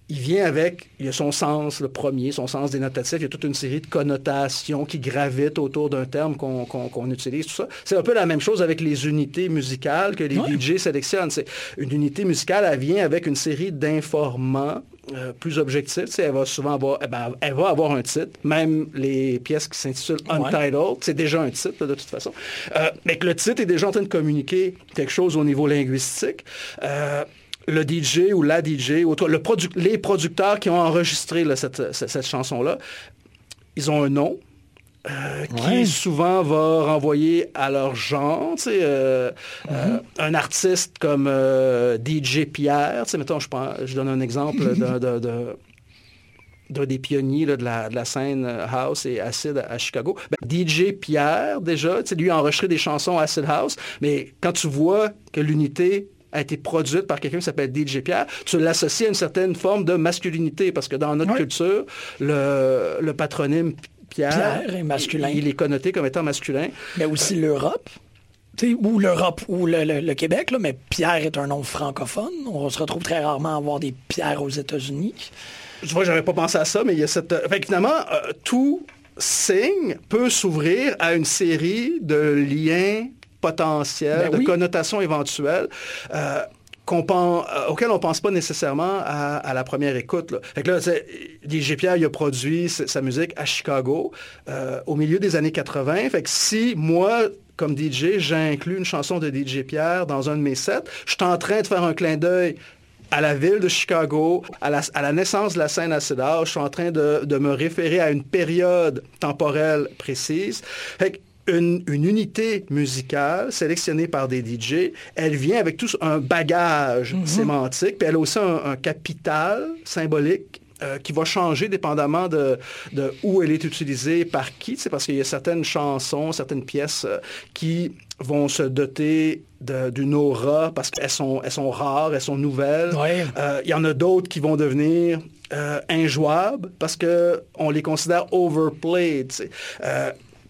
il vient avec, il a son sens, le premier, son sens dénotatif, il y a toute une série de connotations qui gravitent autour d'un terme qu'on utilise, tout ça. C'est un peu la même chose avec les unités musicales que les DJ sélectionnent. Une unité musicale, elle vient avec une série d'informants euh, plus objectifs. elle va souvent avoir, eh ben, elle va avoir un titre. Même les pièces qui s'intitulent Untitled, c'est déjà un titre de toute façon. Euh, mais que le titre est déjà en train de communiquer quelque chose au niveau linguistique. Euh, le DJ ou la DJ, ou le les producteurs qui ont enregistré cette, chanson-là, ils ont un nom. Euh, qui souvent va renvoyer à leur genre. Euh, euh, mm-hmm. un artiste comme DJ Pierre, mettons, je, je donne un exemple de, d'un des pionniers de, la, scène house et acid à, Chicago. Ben, DJ Pierre, déjà, lui a enregistré des chansons acid house, mais quand tu vois que l'unité a été produite par quelqu'un qui s'appelle DJ Pierre, tu l'associes à une certaine forme de masculinité, parce que dans notre culture, le, patronyme Pierre, est masculin. Il est connoté comme étant masculin. Mais aussi l'Europe ou l'Europe ou le, Québec, là, mais Pierre est un nom francophone. On se retrouve très rarement à avoir des pierres aux États-Unis. Je vois, j'avais pas pensé à ça, mais il y a cette. Fait finalement, euh, tout signe peut s'ouvrir à une série de liens potentiels, ben de connotations éventuelles. Euh, pense, euh, auquel on ne pense pas nécessairement à, la première écoute. Là. Fait que là, DJ Pierre, il a produit sa musique à Chicago au milieu des années 80. Fait que si moi, comme DJ, j'inclus une chanson de DJ Pierre dans un de mes sets, je suis en train de faire un clin d'œil à la ville de Chicago, à la, naissance de la scène à Cedar. Je suis en train de, me référer à une période temporelle précise. Une, unité musicale sélectionnée par des DJ, elle vient avec tout un bagage mm-hmm. sémantique, puis elle a aussi un capital symbolique euh, qui va changer dépendamment de, où elle est utilisée, par qui. C'est parce qu'il y a certaines chansons, certaines pièces euh, qui vont se doter d'une aura parce qu'elles sont, elles sont rares, elles sont nouvelles. Euh, il y en a d'autres qui vont devenir injouables parce qu'on les considère overplayed.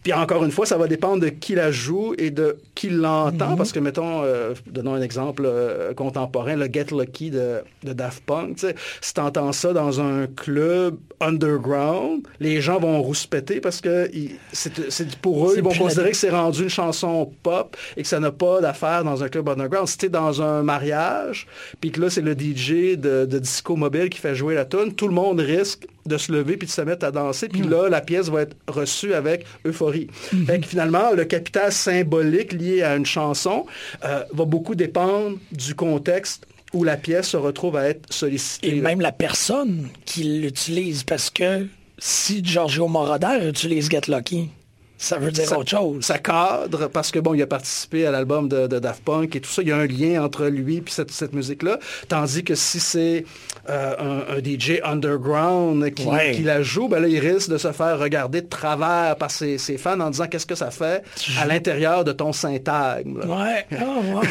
Puis encore une fois, ça va dépendre de qui la joue et de qui l'entend, mhm. parce que, mettons, euh, donnons un exemple euh, contemporain, le Get Lucky de, Daft Punk, si tu entends ça dans un club underground, les gens vont rouspéter parce que c'est pour eux, ils vont considérer que c'est rendu une chanson pop et que ça n'a pas d'affaire dans un club underground. Si tu es dans un mariage, puis que là, c'est le DJ de, disco mobile qui fait jouer la tune, tout le monde risque de se lever puis de se mettre à danser. Puis mm. là, la pièce va être reçue avec euphorie. Mm-hmm. finalement, le capital symbolique lié à une chanson euh, va beaucoup dépendre du contexte où la pièce se retrouve à être sollicitée. Et même la personne qui l'utilise, parce que si Giorgio Moroder utilise Get Lucky, ça veut dire autre chose. Ça cadre parce que bon, il a participé à l'album de, Daft Punk et tout ça. Il y a un lien entre lui et cette, musique-là. Tandis que si c'est euh, un, DJ underground qui, la joue, ben là, il risque de se faire regarder de travers par ses, fans en disant qu'est-ce que ça fait à l'intérieur de ton syntagme. Ouais. *laughs* Oh,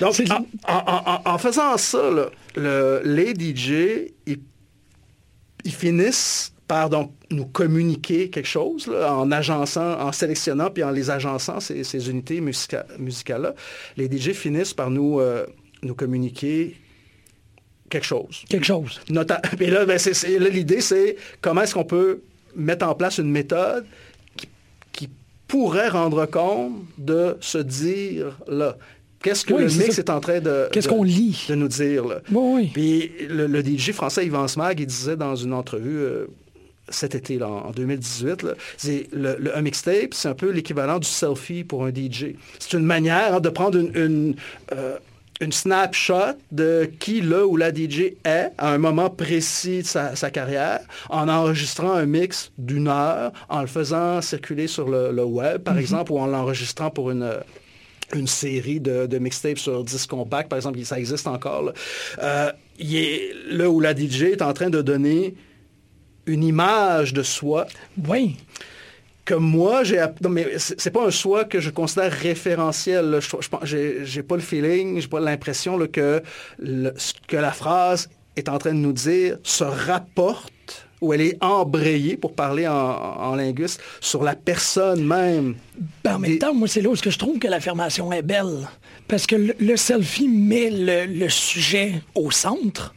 Donc, en, faisant ça, les DJ, ils finissent par donc nous communiquer quelque chose en agençant, en sélectionnant puis en les agençant ces, unités musicales-là. Les DJ finissent par nous, euh, nous communiquer quelque chose. Quelque chose. et *laughs* là, ben, l'idée, c'est comment est-ce qu'on peut mettre en place une méthode qui, pourrait rendre compte de se dire là. Qu'est-ce que le mix est, en train de, Qu'est-ce qu'on lit? de nous dire? Là? Oui, Puis le, DJ français Yvan Smag, il disait dans une entrevue, euh, cet été, là, en 2018. le, un mixtape, c'est un peu l'équivalent du selfie pour un DJ. C'est une manière hein, de prendre une, euh, une, snapshot de qui le ou la DJ est à un moment précis de sa, carrière, en enregistrant un mix d'une heure, en le faisant circuler sur le, web, par mm-hmm. exemple, ou en l'enregistrant pour une une série de, de mixtapes sur disque compact, par exemple, ça existe encore. Euh, il est, là où la DJ est en train de donner une image de soi. Oui. Que moi, j'ai... Non, mais c'est pas un soi que je considère référentiel. Je J'ai pas le feeling, j'ai pas l'impression que ce que la phrase est en train de nous dire se rapporte ou elle est embrayée, pour parler en, linguiste, sur la personne même. Ben, en même temps, moi, c'est là où je trouve que l'affirmation est belle. Parce que le, selfie met le, sujet au centre.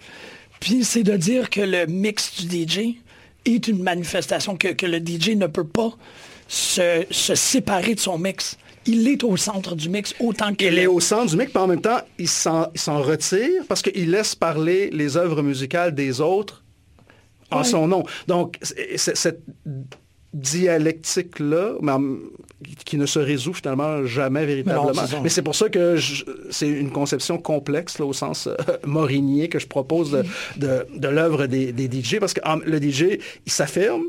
Puis c'est de dire que le mix du DJ est une manifestation que, le DJ ne peut pas se, séparer de son mix. Il est au centre du mix autant qu'il Il est au centre du mix, mais en même temps, il s'en retire parce qu'il laisse parler les œuvres musicales des autres en son nom. Donc, cette dialectique-là, qui ne se résout finalement jamais véritablement. Mais c'est pour ça que c'est une conception complexe au sens euh, *laughs* morinier que je propose de, de, l'œuvre des, des, DJ, parce que le DJ, il s'affirme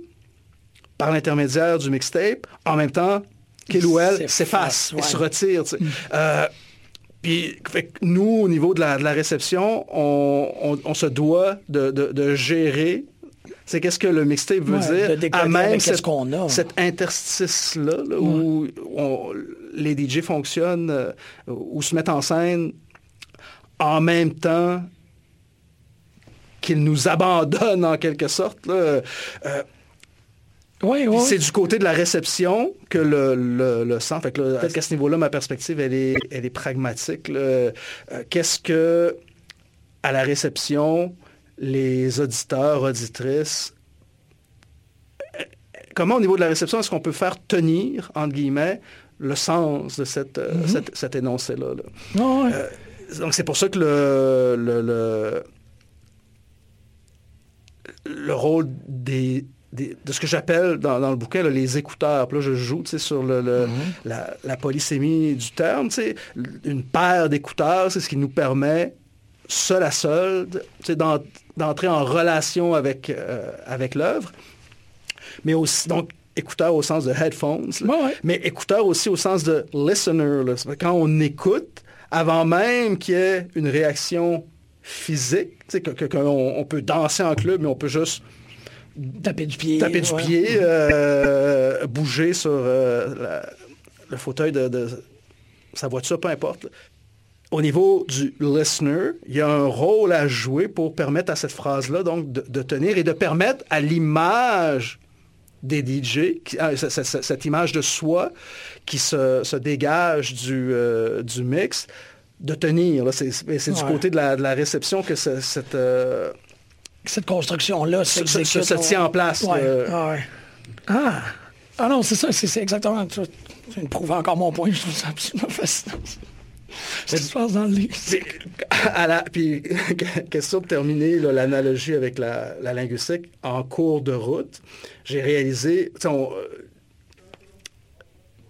par l'intermédiaire du mixtape, en même temps qu'il ou elle s'efface, il se retire. Mm. Euh, puis nous, au niveau de la, de la réception, on, on, se doit de, de, gérer C'est qu'est-ce que le mixtape veut dire à même cette, a. cet interstice-là où les DJ fonctionnent euh, ou se mettent en scène en même temps qu'ils nous abandonnent en quelque sorte. Euh, c'est du côté de la réception que le, le, sent. peut-être qu'à ce niveau-là, ma perspective, elle est, elle est pragmatique. Euh, qu'est-ce que, à la réception, les auditeurs, auditrices, comment au niveau de la réception, est-ce qu'on peut faire tenir, entre guillemets, le sens de cette, euh, mm-hmm. cet énoncé-là? Euh, donc c'est pour ça que le, le, le, rôle des, de ce que j'appelle dans, le bouquin les écouteurs. là, je joue sur le, la, la, polysémie du terme. Une paire d'écouteurs, c'est ce qui nous permet seul à seul, d'entrer en relation avec, euh, avec l'œuvre, mais aussi, donc, écouteur au sens de headphones, mais écouteur aussi au sens de listener. Quand on écoute, avant même qu'il y ait une réaction physique, qu'on on peut danser en club, mais on peut juste taper du pied, taper du pied euh, bouger sur euh, le fauteuil de, de, sa voiture, peu importe au niveau du listener, il y a un rôle à jouer pour permettre à cette phrase-là donc de, tenir et de permettre à l'image des DJ, ah, cette, image de soi qui se, dégage du, euh, du mix, de tenir. C'est du côté de la, réception que cette... Euh, cette construction-là se, se, tient en place. Ah, ah, ah. non, c'est ça, c'est exactement... Tu, tu prouves encore mon point, je trouve ça absolument fascinant. Se dans le la, puis, *laughs* question de terminer l'analogie avec la, linguistique. En cours de route, j'ai réalisé, euh,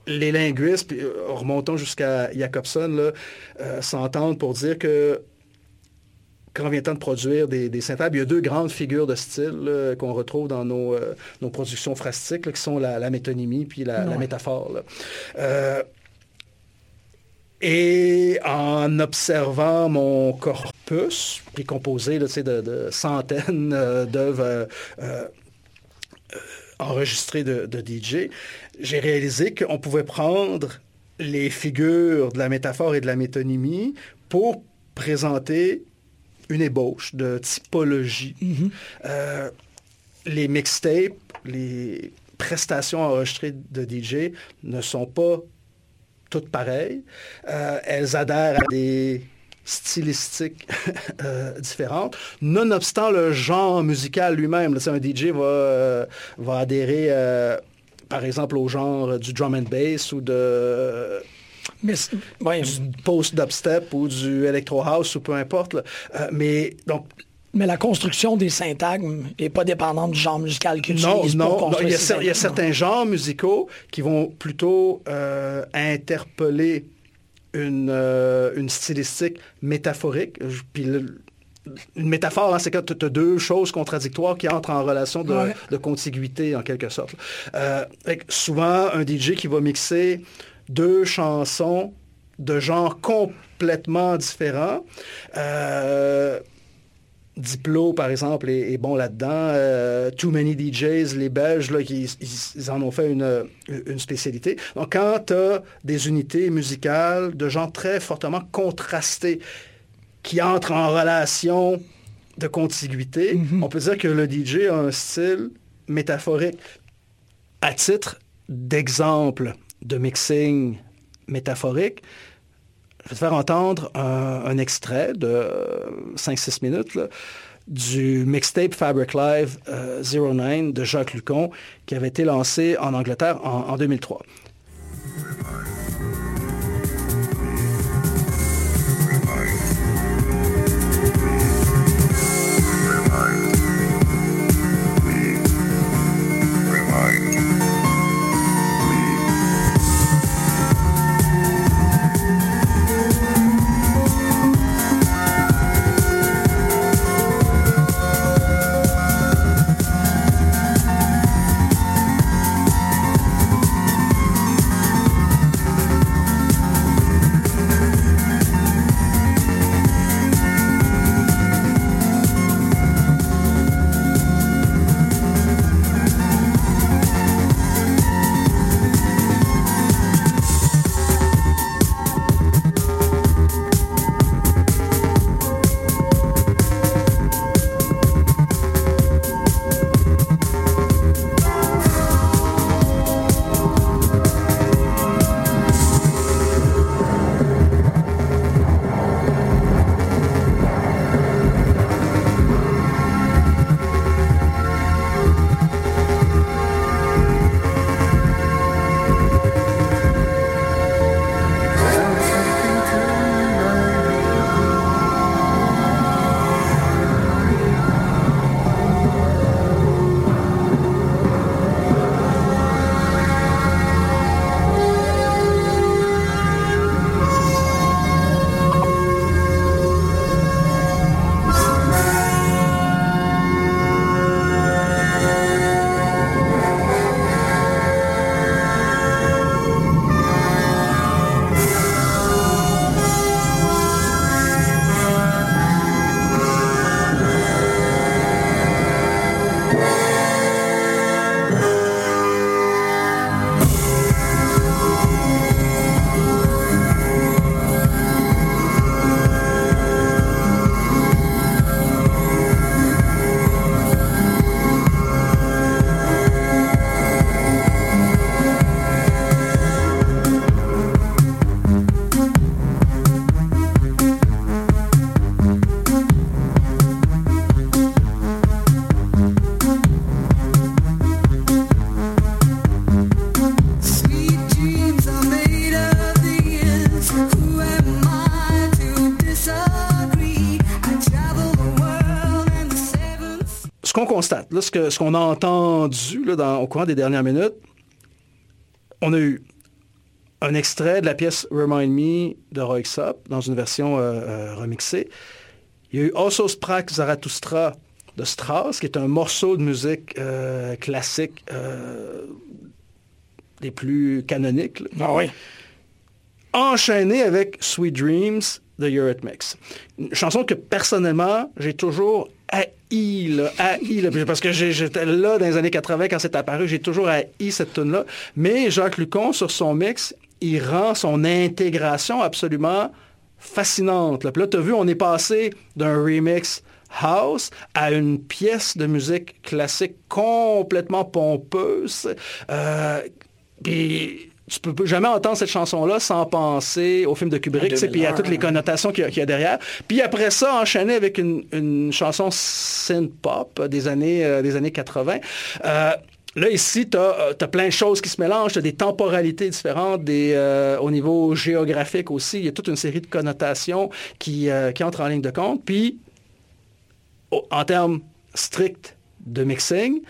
les linguistes, puis, euh, remontons jusqu'à Jacobson, euh, s'entendent pour dire que quand vient le temps de produire des, des il y a deux grandes figures de style qu'on retrouve dans nos, nos productions phrastiques, qui sont la, métonymie puis la, métaphore. Et en observant mon corpus, qui est composé de, de, centaines euh, d'œuvres euh, euh, enregistrées de, DJ, j'ai réalisé qu'on pouvait prendre les figures de la métaphore et de la métonymie pour présenter une ébauche de typologie. Mm-hmm. les mixtapes, les prestations enregistrées de DJ ne sont pas toutes pareilles. Euh, elles adhèrent à des stylistiques *laughs* euh, différentes, nonobstant le genre musical lui-même. Un DJ va, euh, va adhérer, par exemple, au genre du drum and bass ou de... du post-dubstep ou du electro house ou peu importe. mais donc mais la construction des syntagmes n'est pas dépendante du genre musical qu'ils utilisent non, non, il, y a, certains genres musicaux qui vont plutôt euh, interpeller une, euh, une stylistique métaphorique. Puis une métaphore, hein, c'est quand tu as deux choses contradictoires qui entrent en relation de, contiguïté, en quelque sorte. Euh, souvent, un DJ qui va mixer deux chansons de genres complètement différents, Diplo, par exemple, est, bon là-dedans. Euh, Too Many DJs, les Belges, là, ils, en ont fait une, spécialité. Donc, quand tu as des unités musicales de gens très fortement contrastés qui entrent en relation de contiguïté, mm-hmm. on peut dire que le DJ a un style métaphorique. À titre d'exemple de mixing métaphorique, je vais te faire entendre un, extrait de 5-6 minutes du mixtape Fabric Live 09 euh, de Jacques Lucon qui avait été lancé en Angleterre en, en 2003. Là, ce qu'on a entendu là, au courant des dernières minutes, on a eu un extrait de la pièce Remind Me de Roy Xop dans une version euh, euh, remixée. Il y a eu Also Sprach Zarathustra de Strauss, qui est un morceau de musique euh, classique des plus canoniques. Ah oui. Enchaîné avec Sweet Dreams de Eurythmics. Une chanson que personnellement, j'ai toujours là, haï, parce que j'étais là dans les années 80 quand c'est apparu, j'ai toujours haï cette tune-là. Mais Jacques Lucon, sur son mix, il rend son intégration absolument fascinante. Là, là tu as vu, on est passé d'un remix house à une pièce de musique classique complètement pompeuse. Euh, tu peux jamais entendre cette chanson-là sans penser au film de Kubrick, puis à toutes les connotations qu'il y, a derrière. Puis après ça, enchaîner avec une, chanson synth-pop des années, euh, des années 80. Euh, là, ici, tu as, euh, plein de choses qui se mélangent, tu as des temporalités différentes, des, au niveau géographique aussi. Il y a toute une série de connotations qui, qui entrent en ligne de compte. Puis, en termes stricts de mixing,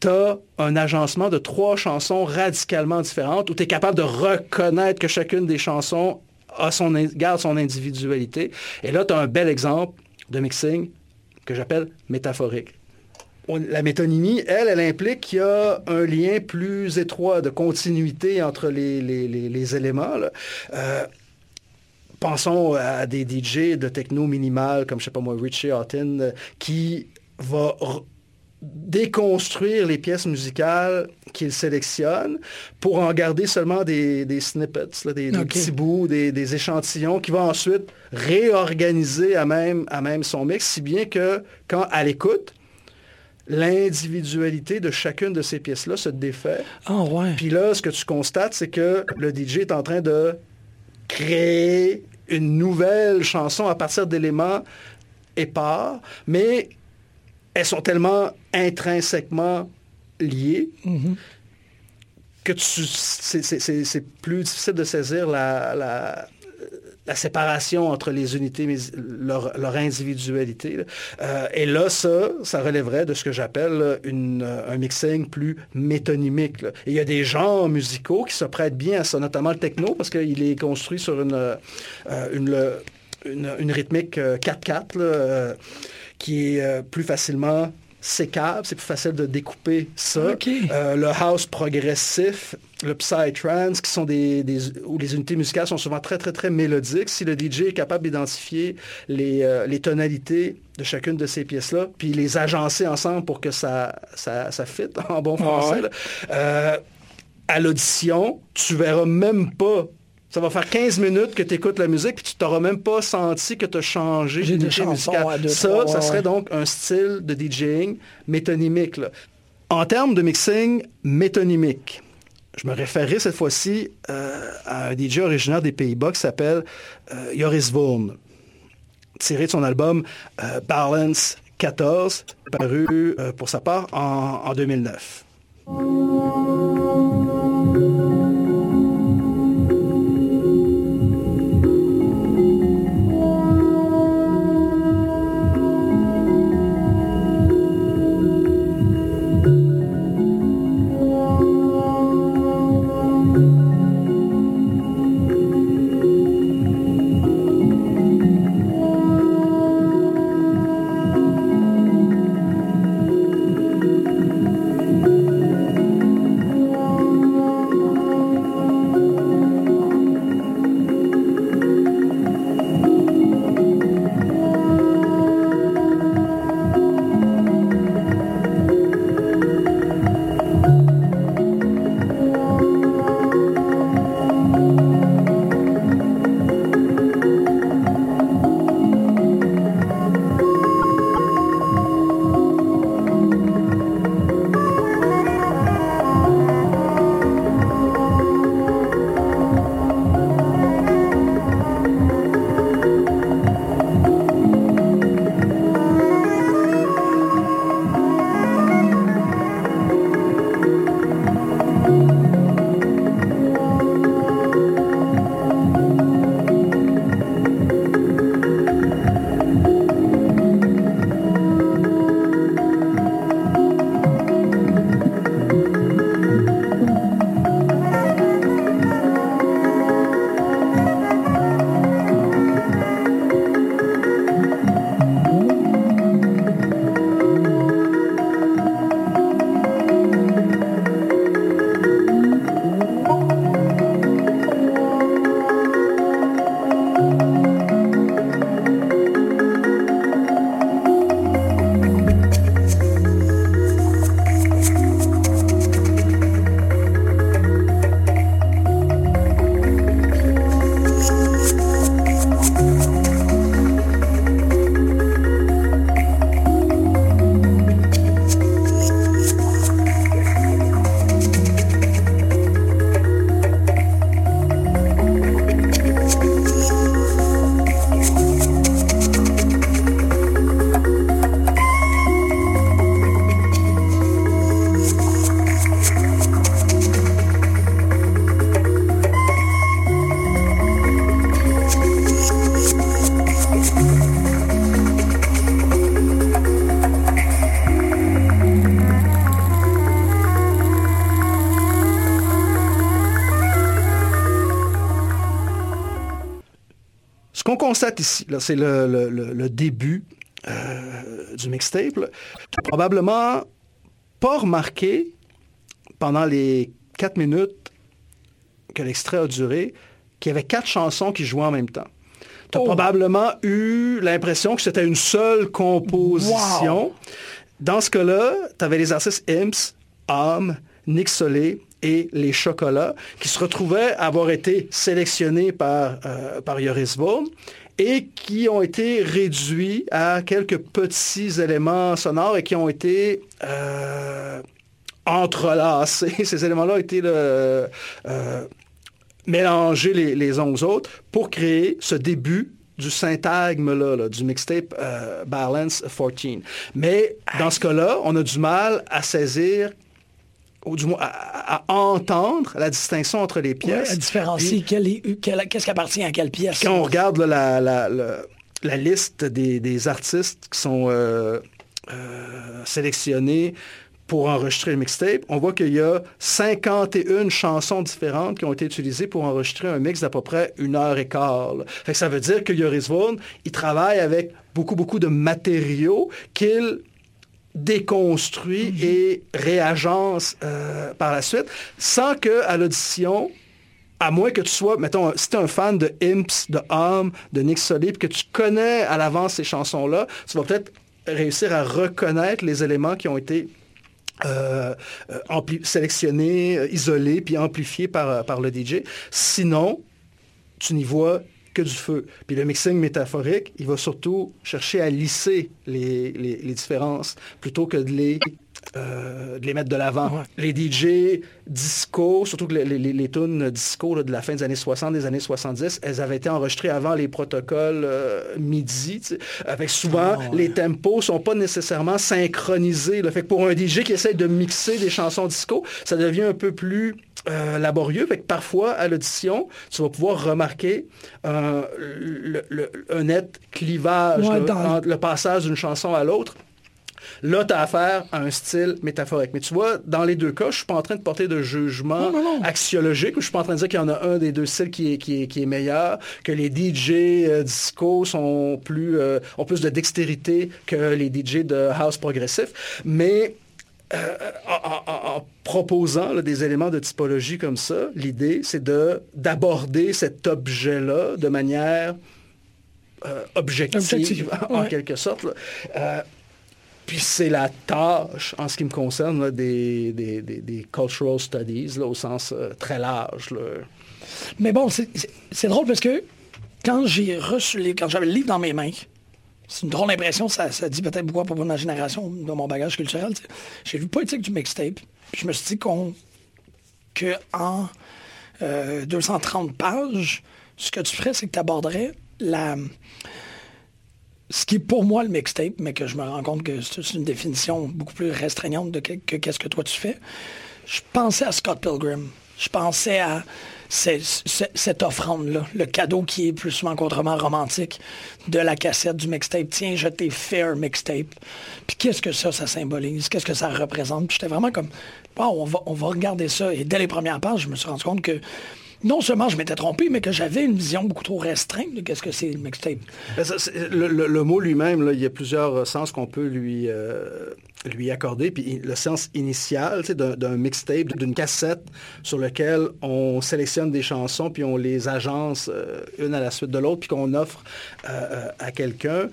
tu as un agencement de trois chansons radicalement différentes où tu es capable de reconnaître que chacune des chansons a son, garde son individualité. Et là, tu as un bel exemple de mixing que j'appelle métaphorique. La métonymie, elle, elle implique qu'il y a un lien plus étroit de continuité entre les, éléments. Euh, pensons à des DJ de techno minimal comme, je sais pas moi, Richie Houghton, euh, qui va déconstruire les pièces musicales qu'il sélectionne pour en garder seulement des, snippets, des, petits bouts, des, échantillons qui vont ensuite réorganiser à même, à même son mix, si bien que quand à l'écoute, l'individualité de chacune de ces pièces-là se défait. Ah ouais. Puis là, ce que tu constates, c'est que le DJ est en train de créer une nouvelle chanson à partir d'éléments épars, mais elles sont tellement intrinsèquement liées mm-hmm. que c'est plus difficile de saisir la, la, séparation entre les unités, mais leur, individualité. Euh, et là, ça, ça relèverait de ce que j'appelle un mixing plus métonymique. il y a des genres musicaux qui se prêtent bien à ça, notamment le techno, parce qu'il est construit sur une, euh, une, une, rythmique 4-4. Qui est euh, plus facilement sécable, c'est plus facile de découper ça. Euh, le house progressif, le psytrance, qui sont des, où les unités musicales sont souvent très, très, très mélodiques. Si le DJ est capable d'identifier les, euh, les, tonalités de chacune de ces pièces-là, puis les agencer ensemble pour que ça, ça, ça fit *laughs* en bon français, à l'audition, tu verras même pas ça va faire 15 minutes que tu écoutes la musique, puis tu t'auras même pas senti que tu as changé d'unité musicale. ça, ça serait donc un style de DJing métonymique. En termes de mixing métonymique, je me référerai cette fois-ci euh, à un DJ originaire des Pays-Bas qui s'appelle euh, Joris Vaughan, tiré de son album euh, Balance 14, paru pour sa part en, en 2009. Constate ici, c'est le, début du mixtape. Probablement pas remarqué pendant les quatre minutes que l'extrait a duré qu'il y avait quatre chansons qui jouaient en même temps. Tu as oh. probablement eu l'impression que c'était une seule composition. Dans ce cas-là, tu avais les artistes Imps, Homme, Nick Solé et Les Chocolats qui se retrouvaient à avoir été sélectionnés par, euh, par Yoris et qui ont été réduits à quelques petits éléments sonores et qui ont été euh, entrelacés. *laughs* Ces éléments-là ont été euh, mélangés les, uns aux autres pour créer ce début du syntagme là, du mixtape euh, Balance 14. Mais dans ce cas-là, on a du mal à saisir ou du moins à, entendre la distinction entre les pièces. à différencier qu'est-ce qui appartient à quelle pièce. Quand on regarde la, la, liste des, artistes qui sont euh, euh, sélectionnés pour enregistrer le mixtape, on voit qu'il y a 51 chansons différentes qui ont été utilisées pour enregistrer un mix d'à peu près une heure et quart. ça veut dire que Yoris Vaughan, il travaille avec beaucoup, beaucoup de matériaux qu'il déconstruit mhm. et réagence euh, par la suite, sans que à l'audition, à moins que tu sois, mettons, si tu es un fan de Imps, de Homme, de Nick Solid, que tu connais à l'avance ces chansons-là, tu vas peut-être réussir à reconnaître les éléments qui ont été euh, euh sélectionné, euh, isolé, puis amplifié par, euh, par le DJ. Sinon, tu n'y vois que du feu. Puis le mixing métaphorique, il va surtout chercher à lisser les, les différences plutôt que de les euh, de les mettre de l'avant. Les DJ disco, surtout que les, les, tunes disco de la fin des années 60, des années 70, elles avaient été enregistrées avant les protocoles euh, MIDI. Avec souvent, ah, les tempos sont pas nécessairement synchronisés. Le Fait que pour un DJ qui essaie de mixer des chansons disco, ça devient un peu plus euh, laborieux. Fait que parfois, à l'audition, tu vas pouvoir remarquer un net clivage entre le passage d'une chanson à l'autre. Là, tu as affaire à un style métaphorique. Mais tu vois, dans les deux cas, je ne suis pas en train de porter de jugement axiologique, je ne suis pas en train de dire qu'il y en a un des deux styles qui est, qui est, meilleur, que les DJ euh, disco sont plus, euh, ont plus de dextérité que les DJ de house progressif. Mais euh, en, proposant des éléments de typologie comme ça, l'idée, c'est d'aborder cet objet-là de manière objective, *laughs* en quelque sorte. Puis c'est la tâche, en ce qui me concerne, des, des, cultural studies, là, au sens euh, très large. Mais bon, c'est drôle parce que quand j'ai reçu quand j'avais le livre dans mes mains, c'est une drôle impression, ça, dit peut-être beaucoup pour ma génération, dans mon bagage culturel. J'ai vu Poétique du mixtape, puis je me suis dit qu'on que en 230 euh, pages, ce que tu ferais, c'est que tu aborderais la, ce qui est pour moi le mixtape, mais que je me rends compte que c'est une définition beaucoup plus restreignante de que, qu'est-ce que toi tu fais. Je pensais à Scott Pilgrim. Je pensais à cette offrande-là, le cadeau qui est plus souvent qu'autrement romantique de la cassette du mixtape. Tiens, je t'ai fait un mixtape. Puis qu'est-ce que ça, ça symbolise? Qu'est-ce que ça représente? Puis j'étais vraiment comme, on va, on va regarder ça. Et dès les premières pages, je me suis rendu compte que non seulement je m'étais trompé, mais que j'avais une vision beaucoup trop restreinte de qu'est-ce que c'est le mixtape. Ben, le, mot lui-même, il y a plusieurs sens qu'on peut lui, euh, lui accorder. Puis le sens initial d'un mixtape, d'une cassette sur lequel on sélectionne des chansons, puis on les agence euh, une à la suite de l'autre, puis qu'on offre euh, à quelqu'un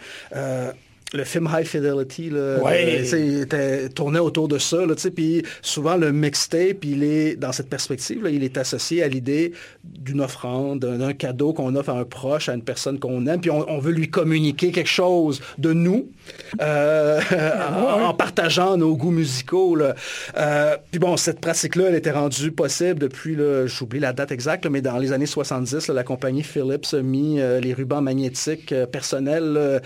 le film High Fidelity, là, euh, était, tournait autour de ça. Puis souvent, le mixtape, il est, dans cette perspective, il est associé à l'idée d'une offrande, d'un cadeau qu'on offre à un proche, à une personne qu'on aime, puis on, veut lui communiquer quelque chose de nous euh, *laughs* en, partageant nos goûts musicaux. Euh, puis bon, cette pratique-là, elle était rendue possible depuis, j'oublie la date exacte, mais dans les années 70, la compagnie Philips a mis les rubans magnétiques personnels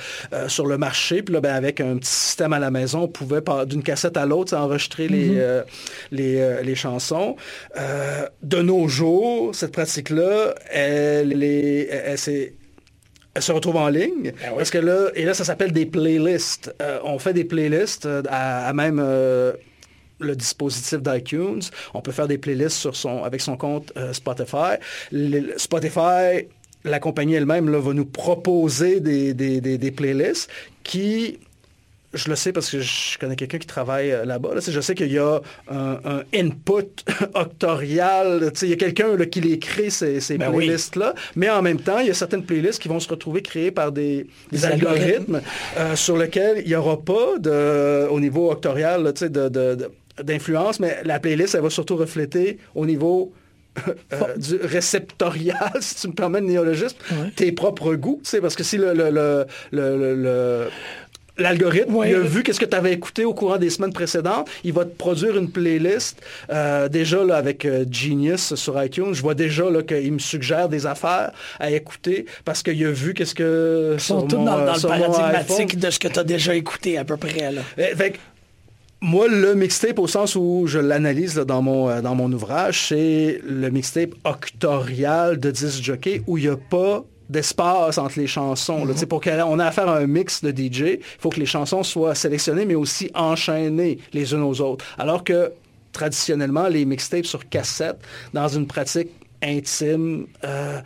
sur le marché puis là, ben, avec un petit système à la maison, on pouvait d'une cassette à l'autre enregistrer les, mhm. euh, euh, les, chansons. Euh, de nos jours, cette pratique-là, elle, elle, se retrouve en ligne. Ben parce que là, et là, ça s'appelle des playlists. on fait des playlists à, même le dispositif d'iTunes. On peut faire des playlists sur son, avec son compte Spotify. Spotify la compagnie elle-même va nous proposer des, des playlists qui je le sais parce que je connais quelqu'un qui travaille euh, là-bas. Je sais qu'il y a un, input *laughs* octorial. Il y a quelqu'un qui les crée, ces, ben playlists-là. Mais en même temps, il y a certaines playlists qui vont se retrouver créées par des, algorithmes, euh, sur lesquels il n'y aura pas, de, au niveau octorial, d'influence, mais la playlist, elle va surtout refléter au niveau euh, du réceptorial, *laughs* si tu me permets le néologisme, tes propres goûts, parce que si le, le, le l'algorithme, il a vu qu'est-ce que tu avais écouté au courant des semaines précédentes. Il va te produire une playlist. Euh, déjà, là, avec euh, Genius sur iTunes, je vois déjà qu'il me suggère des affaires à écouter parce qu'il a vu qu'est-ce que... Ils sont tous dans, le paradigmatique de ce que tu as déjà écouté à peu près. Là. Eh, moi, le mixtape, au sens où je l'analyse dans, mon, euh, dans mon ouvrage, c'est le mixtape octorial de 10 jockeys où il n'y a pas d'espace entre les chansons. Là, Pour qu'on ait à faire un mix de DJ, il faut que les chansons soient sélectionnées, mais aussi enchaînées les unes aux autres. Alors que traditionnellement, les mixtapes sur cassette, dans une pratique intime, euh,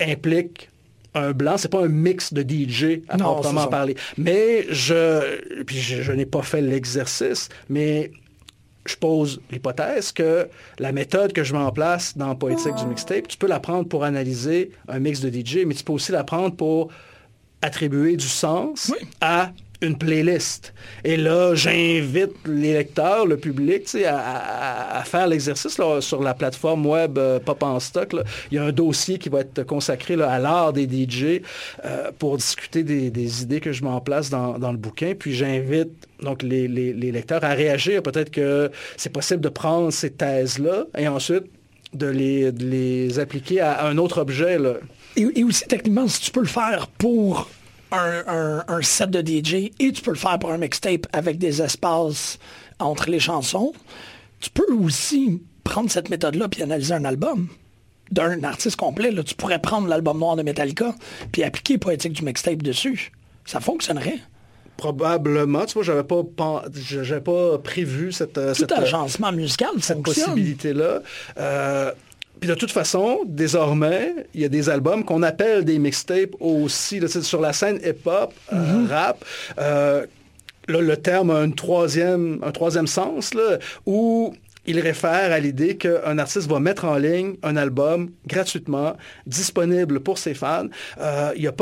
impliquent un blanc, c'est pas un mix de DJ à proprement parler. Mais je, puis je n'ai pas fait l'exercice, mais je pose l'hypothèse que la méthode que je mets en place dans Poétique du mixtape, tu peux la prendre pour analyser un mix de DJ, mais tu peux aussi la prendre pour attribuer du sens à une playlist. Et là, j'invite les lecteurs, le public, à, faire l'exercice sur la plateforme web euh, Pop en stock. Il y a un dossier qui va être consacré à l'art des DJ euh, pour discuter des, idées que je mets en place dans, le bouquin. Puis j'invite donc les, lecteurs à réagir. Peut-être que c'est possible de prendre ces thèses-là et ensuite de les, appliquer à un autre objet. Et, et, aussi, techniquement, si tu peux le faire pour un, set de DJ et tu peux le faire pour un mixtape avec des espaces entre les chansons, tu peux aussi prendre cette méthode-là puis analyser un album d'un artiste complet. Là. Tu pourrais prendre l'album noir de Metallica puis appliquer Poétique du mixtape dessus. Ça fonctionnerait. Probablement. Tu vois, j'avais pas, j'avais pas prévu cette, Tout cette, agencement musical, cette possibilité-là. Euh, puis de toute façon, désormais, il y a des albums qu'on appelle des mixtapes aussi. sur la scène hip-hop, euh, mm-hmm. rap, euh, le terme a un troisième, un troisième sens, là, où il réfère à l'idée qu'un artiste va mettre en ligne un album gratuitement, disponible pour ses fans. Euh, il y a